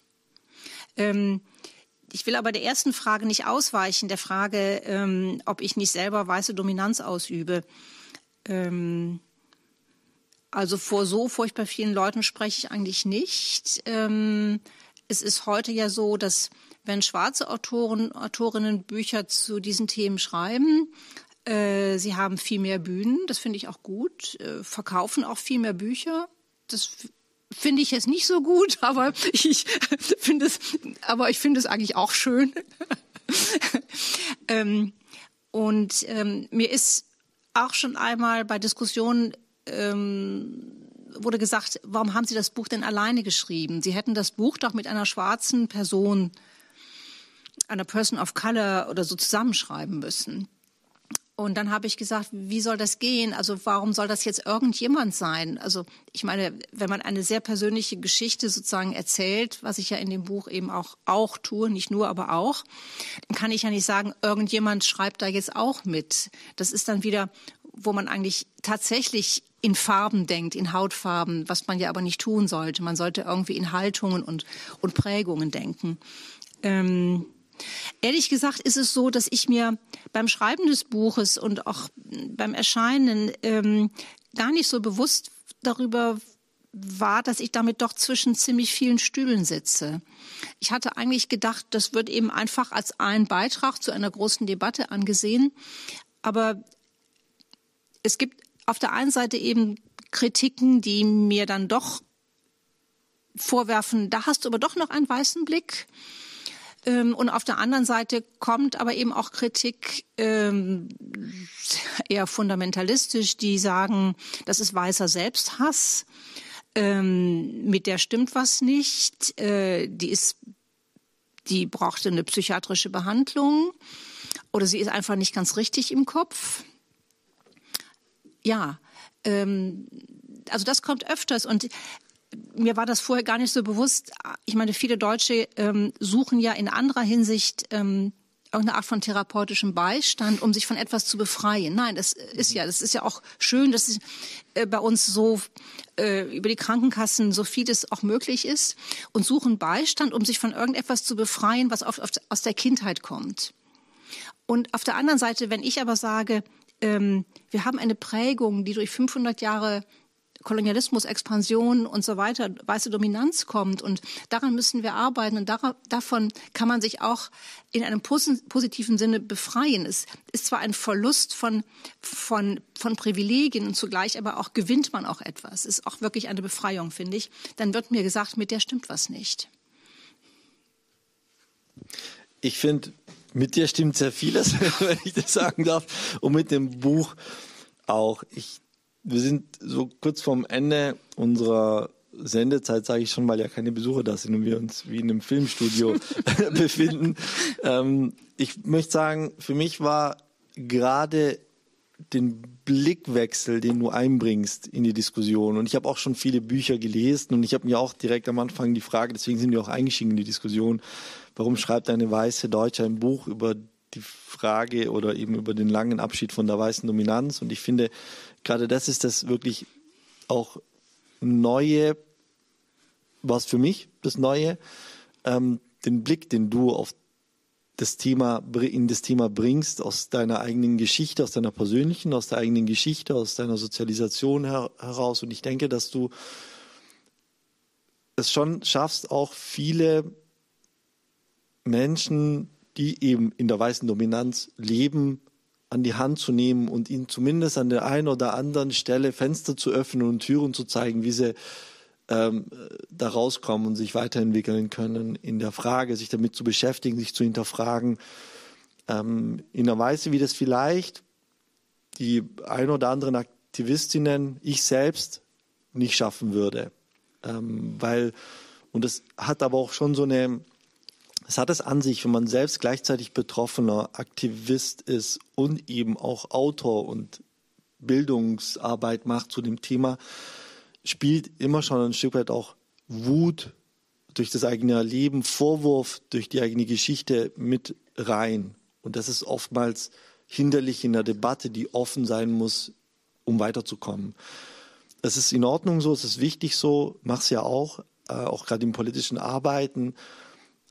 Ähm, ich will aber der ersten Frage nicht ausweichen, der Frage, ähm, ob ich nicht selber weiße Dominanz ausübe. Ähm, also vor so furchtbar vielen Leuten spreche ich eigentlich nicht. Ähm, es ist heute ja so, dass wenn schwarze Autoren, Autorinnen Bücher zu diesen Themen schreiben, äh, sie haben viel mehr Bühnen, das finde ich auch gut, äh, verkaufen auch viel mehr Bücher. Das finde ich jetzt nicht so gut, (laughs) aber ich (laughs) finde es, aber ich finde es eigentlich auch schön. (laughs) ähm, und ähm, mir ist auch schon einmal bei Diskussionen ähm, wurde gesagt, warum haben Sie das Buch denn alleine geschrieben? Sie hätten das Buch doch mit einer schwarzen Person, einer Person of Color oder so zusammenschreiben müssen. Und dann habe ich gesagt, wie soll das gehen? Also warum soll das jetzt irgendjemand sein? Also ich meine, wenn man eine sehr persönliche Geschichte sozusagen erzählt, was ich ja in dem Buch eben auch, auch tue, nicht nur, aber auch, dann kann ich ja nicht sagen, irgendjemand schreibt da jetzt auch mit. Das ist dann wieder, wo man eigentlich tatsächlich in Farben denkt, in Hautfarben, was man ja aber nicht tun sollte. Man sollte irgendwie in Haltungen und, und Prägungen denken. Ähm, Ehrlich gesagt ist es so, dass ich mir beim Schreiben des Buches und auch beim Erscheinen ähm, gar nicht so bewusst darüber war, dass ich damit doch zwischen ziemlich vielen Stühlen sitze. Ich hatte eigentlich gedacht, das wird eben einfach als ein Beitrag zu einer großen Debatte angesehen. Aber es gibt auf der einen Seite eben Kritiken, die mir dann doch vorwerfen, da hast du aber doch noch einen weißen Blick. Ähm, und auf der anderen Seite kommt aber eben auch Kritik ähm, eher fundamentalistisch, die sagen, das ist weißer Selbsthass. Ähm, mit der stimmt was nicht. Äh, die ist, die brauchte eine psychiatrische Behandlung oder sie ist einfach nicht ganz richtig im Kopf. Ja, ähm, also das kommt öfters und mir war das vorher gar nicht so bewusst. Ich meine, viele Deutsche ähm, suchen ja in anderer Hinsicht ähm, irgendeine Art von therapeutischem Beistand, um sich von etwas zu befreien. Nein, das ist ja, das ist ja auch schön, dass äh, bei uns so äh, über die Krankenkassen so vieles auch möglich ist und suchen Beistand, um sich von irgendetwas zu befreien, was auf, auf, aus der Kindheit kommt. Und auf der anderen Seite, wenn ich aber sage, ähm, wir haben eine Prägung, die durch 500 Jahre Kolonialismus, Expansion und so weiter, weiße Dominanz kommt. Und daran müssen wir arbeiten. Und davon kann man sich auch in einem positiven Sinne befreien. Es ist zwar ein Verlust von, von, von Privilegien und zugleich aber auch gewinnt man auch etwas. Es ist auch wirklich eine Befreiung, finde ich. Dann wird mir gesagt, mit der stimmt was nicht. Ich finde, mit dir stimmt sehr vieles, (laughs) wenn ich das sagen darf. Und mit dem Buch auch. Ich wir sind so kurz vorm Ende unserer Sendezeit, sage ich schon, weil ja keine Besucher da sind und wir uns wie in einem Filmstudio (laughs) (laughs) befinden. Ähm, ich möchte sagen, für mich war gerade den Blickwechsel, den du einbringst in die Diskussion. Und ich habe auch schon viele Bücher gelesen und ich habe mir auch direkt am Anfang die Frage, deswegen sind wir auch eingestiegen in die Diskussion, warum schreibt eine weiße Deutsche ein Buch über die Frage oder eben über den langen Abschied von der weißen Dominanz? Und ich finde, gerade das ist das wirklich auch Neue, was für mich das Neue, ähm, den Blick, den du auf das Thema, in das Thema bringst, aus deiner eigenen Geschichte, aus deiner persönlichen, aus der eigenen Geschichte, aus deiner Sozialisation her heraus. Und ich denke, dass du es schon schaffst, auch viele Menschen, die eben in der weißen Dominanz leben, an die Hand zu nehmen und ihnen zumindest an der einen oder anderen Stelle Fenster zu öffnen und Türen zu zeigen, wie sie ähm, da rauskommen und sich weiterentwickeln können in der Frage, sich damit zu beschäftigen, sich zu hinterfragen, ähm, in einer Weise, wie das vielleicht die ein oder anderen Aktivistinnen, ich selbst nicht schaffen würde. Ähm, weil, und das hat aber auch schon so eine, es hat es an sich, wenn man selbst gleichzeitig Betroffener, Aktivist ist und eben auch Autor und Bildungsarbeit macht zu dem Thema, spielt immer schon ein Stück weit auch Wut durch das eigene Erleben, Vorwurf durch die eigene Geschichte mit rein. Und das ist oftmals hinderlich in der Debatte, die offen sein muss, um weiterzukommen. Das ist in Ordnung so, es ist wichtig so, mach's ja auch, äh, auch gerade im politischen Arbeiten.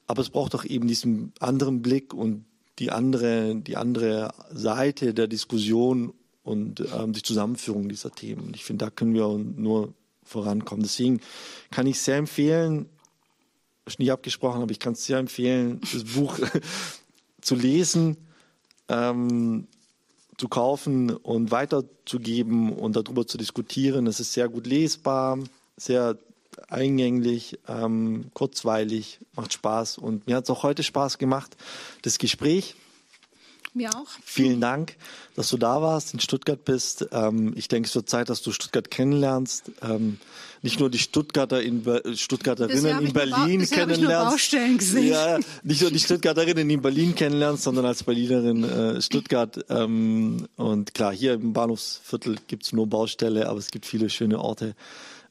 Aber es braucht auch eben diesen anderen Blick und die andere, die andere Seite der Diskussion und ähm, die Zusammenführung dieser Themen. Und ich finde, da können wir nur vorankommen. Deswegen kann ich sehr empfehlen, ich nie abgesprochen, aber ich kann es sehr empfehlen, das Buch (laughs) zu lesen, ähm, zu kaufen und weiterzugeben und darüber zu diskutieren. Es ist sehr gut lesbar, sehr eingänglich, ähm, kurzweilig, macht Spaß und mir hat es auch heute Spaß gemacht, das Gespräch. Mir auch. Vielen Dank, dass du da warst, in Stuttgart bist. Ähm, ich denke, es wird Zeit, dass du Stuttgart kennenlernst. Ähm, nicht nur die Stuttgarter in Stuttgarterinnen in Berlin nur, kennenlernst. Ja, nicht nur die Stuttgarterinnen in Berlin kennenlernst, sondern als Berlinerin äh, Stuttgart. Ähm, und klar, hier im Bahnhofsviertel gibt es nur Baustelle, aber es gibt viele schöne Orte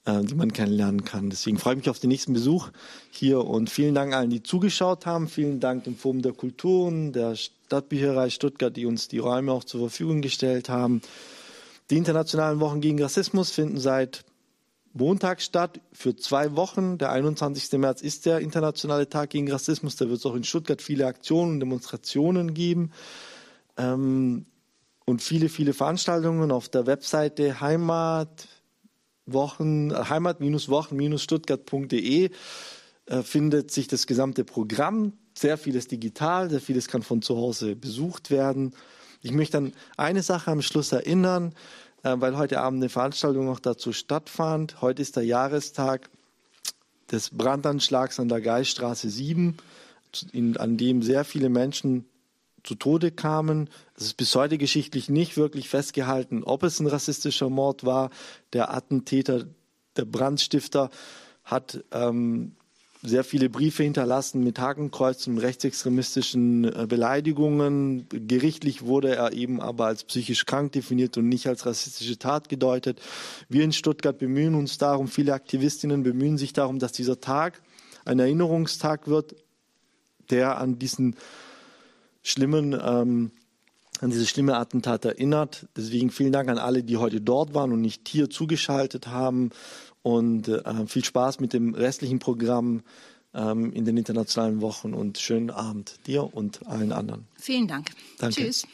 äh, die man kennenlernen kann. Deswegen freue ich mich auf den nächsten Besuch hier und vielen Dank allen, die zugeschaut haben. Vielen Dank dem Forum der Kulturen, der Stadtbücherei Stuttgart, die uns die Räume auch zur Verfügung gestellt haben. Die internationalen Wochen gegen Rassismus finden seit Montag statt für zwei Wochen. Der 21. März ist der internationale Tag gegen Rassismus. Da wird es auch in Stuttgart viele Aktionen und Demonstrationen geben. Ähm, und viele, viele Veranstaltungen auf der Webseite Heimat, Wochen, heimat-wochen-stuttgart.de äh, findet sich das gesamte Programm. Sehr vieles digital, sehr vieles kann von zu Hause besucht werden. Ich möchte an eine Sache am Schluss erinnern, äh, weil heute Abend eine Veranstaltung noch dazu stattfand. Heute ist der Jahrestag des Brandanschlags an der Geiststraße 7, an dem sehr viele Menschen zu Tode kamen. Es ist bis heute geschichtlich nicht wirklich festgehalten, ob es ein rassistischer Mord war. Der Attentäter, der Brandstifter hat ähm, sehr viele Briefe hinterlassen mit Hakenkreuzen und rechtsextremistischen äh, Beleidigungen. Gerichtlich wurde er eben aber als psychisch krank definiert und nicht als rassistische Tat gedeutet. Wir in Stuttgart bemühen uns darum, viele Aktivistinnen bemühen sich darum, dass dieser Tag ein Erinnerungstag wird, der an diesen schlimmen, ähm, an diese schlimme Attentat erinnert. Deswegen vielen Dank an alle, die heute dort waren und nicht hier zugeschaltet haben. Und äh, viel Spaß mit dem restlichen Programm ähm, in den internationalen Wochen und schönen Abend dir und allen anderen. Vielen Dank. Danke. Tschüss.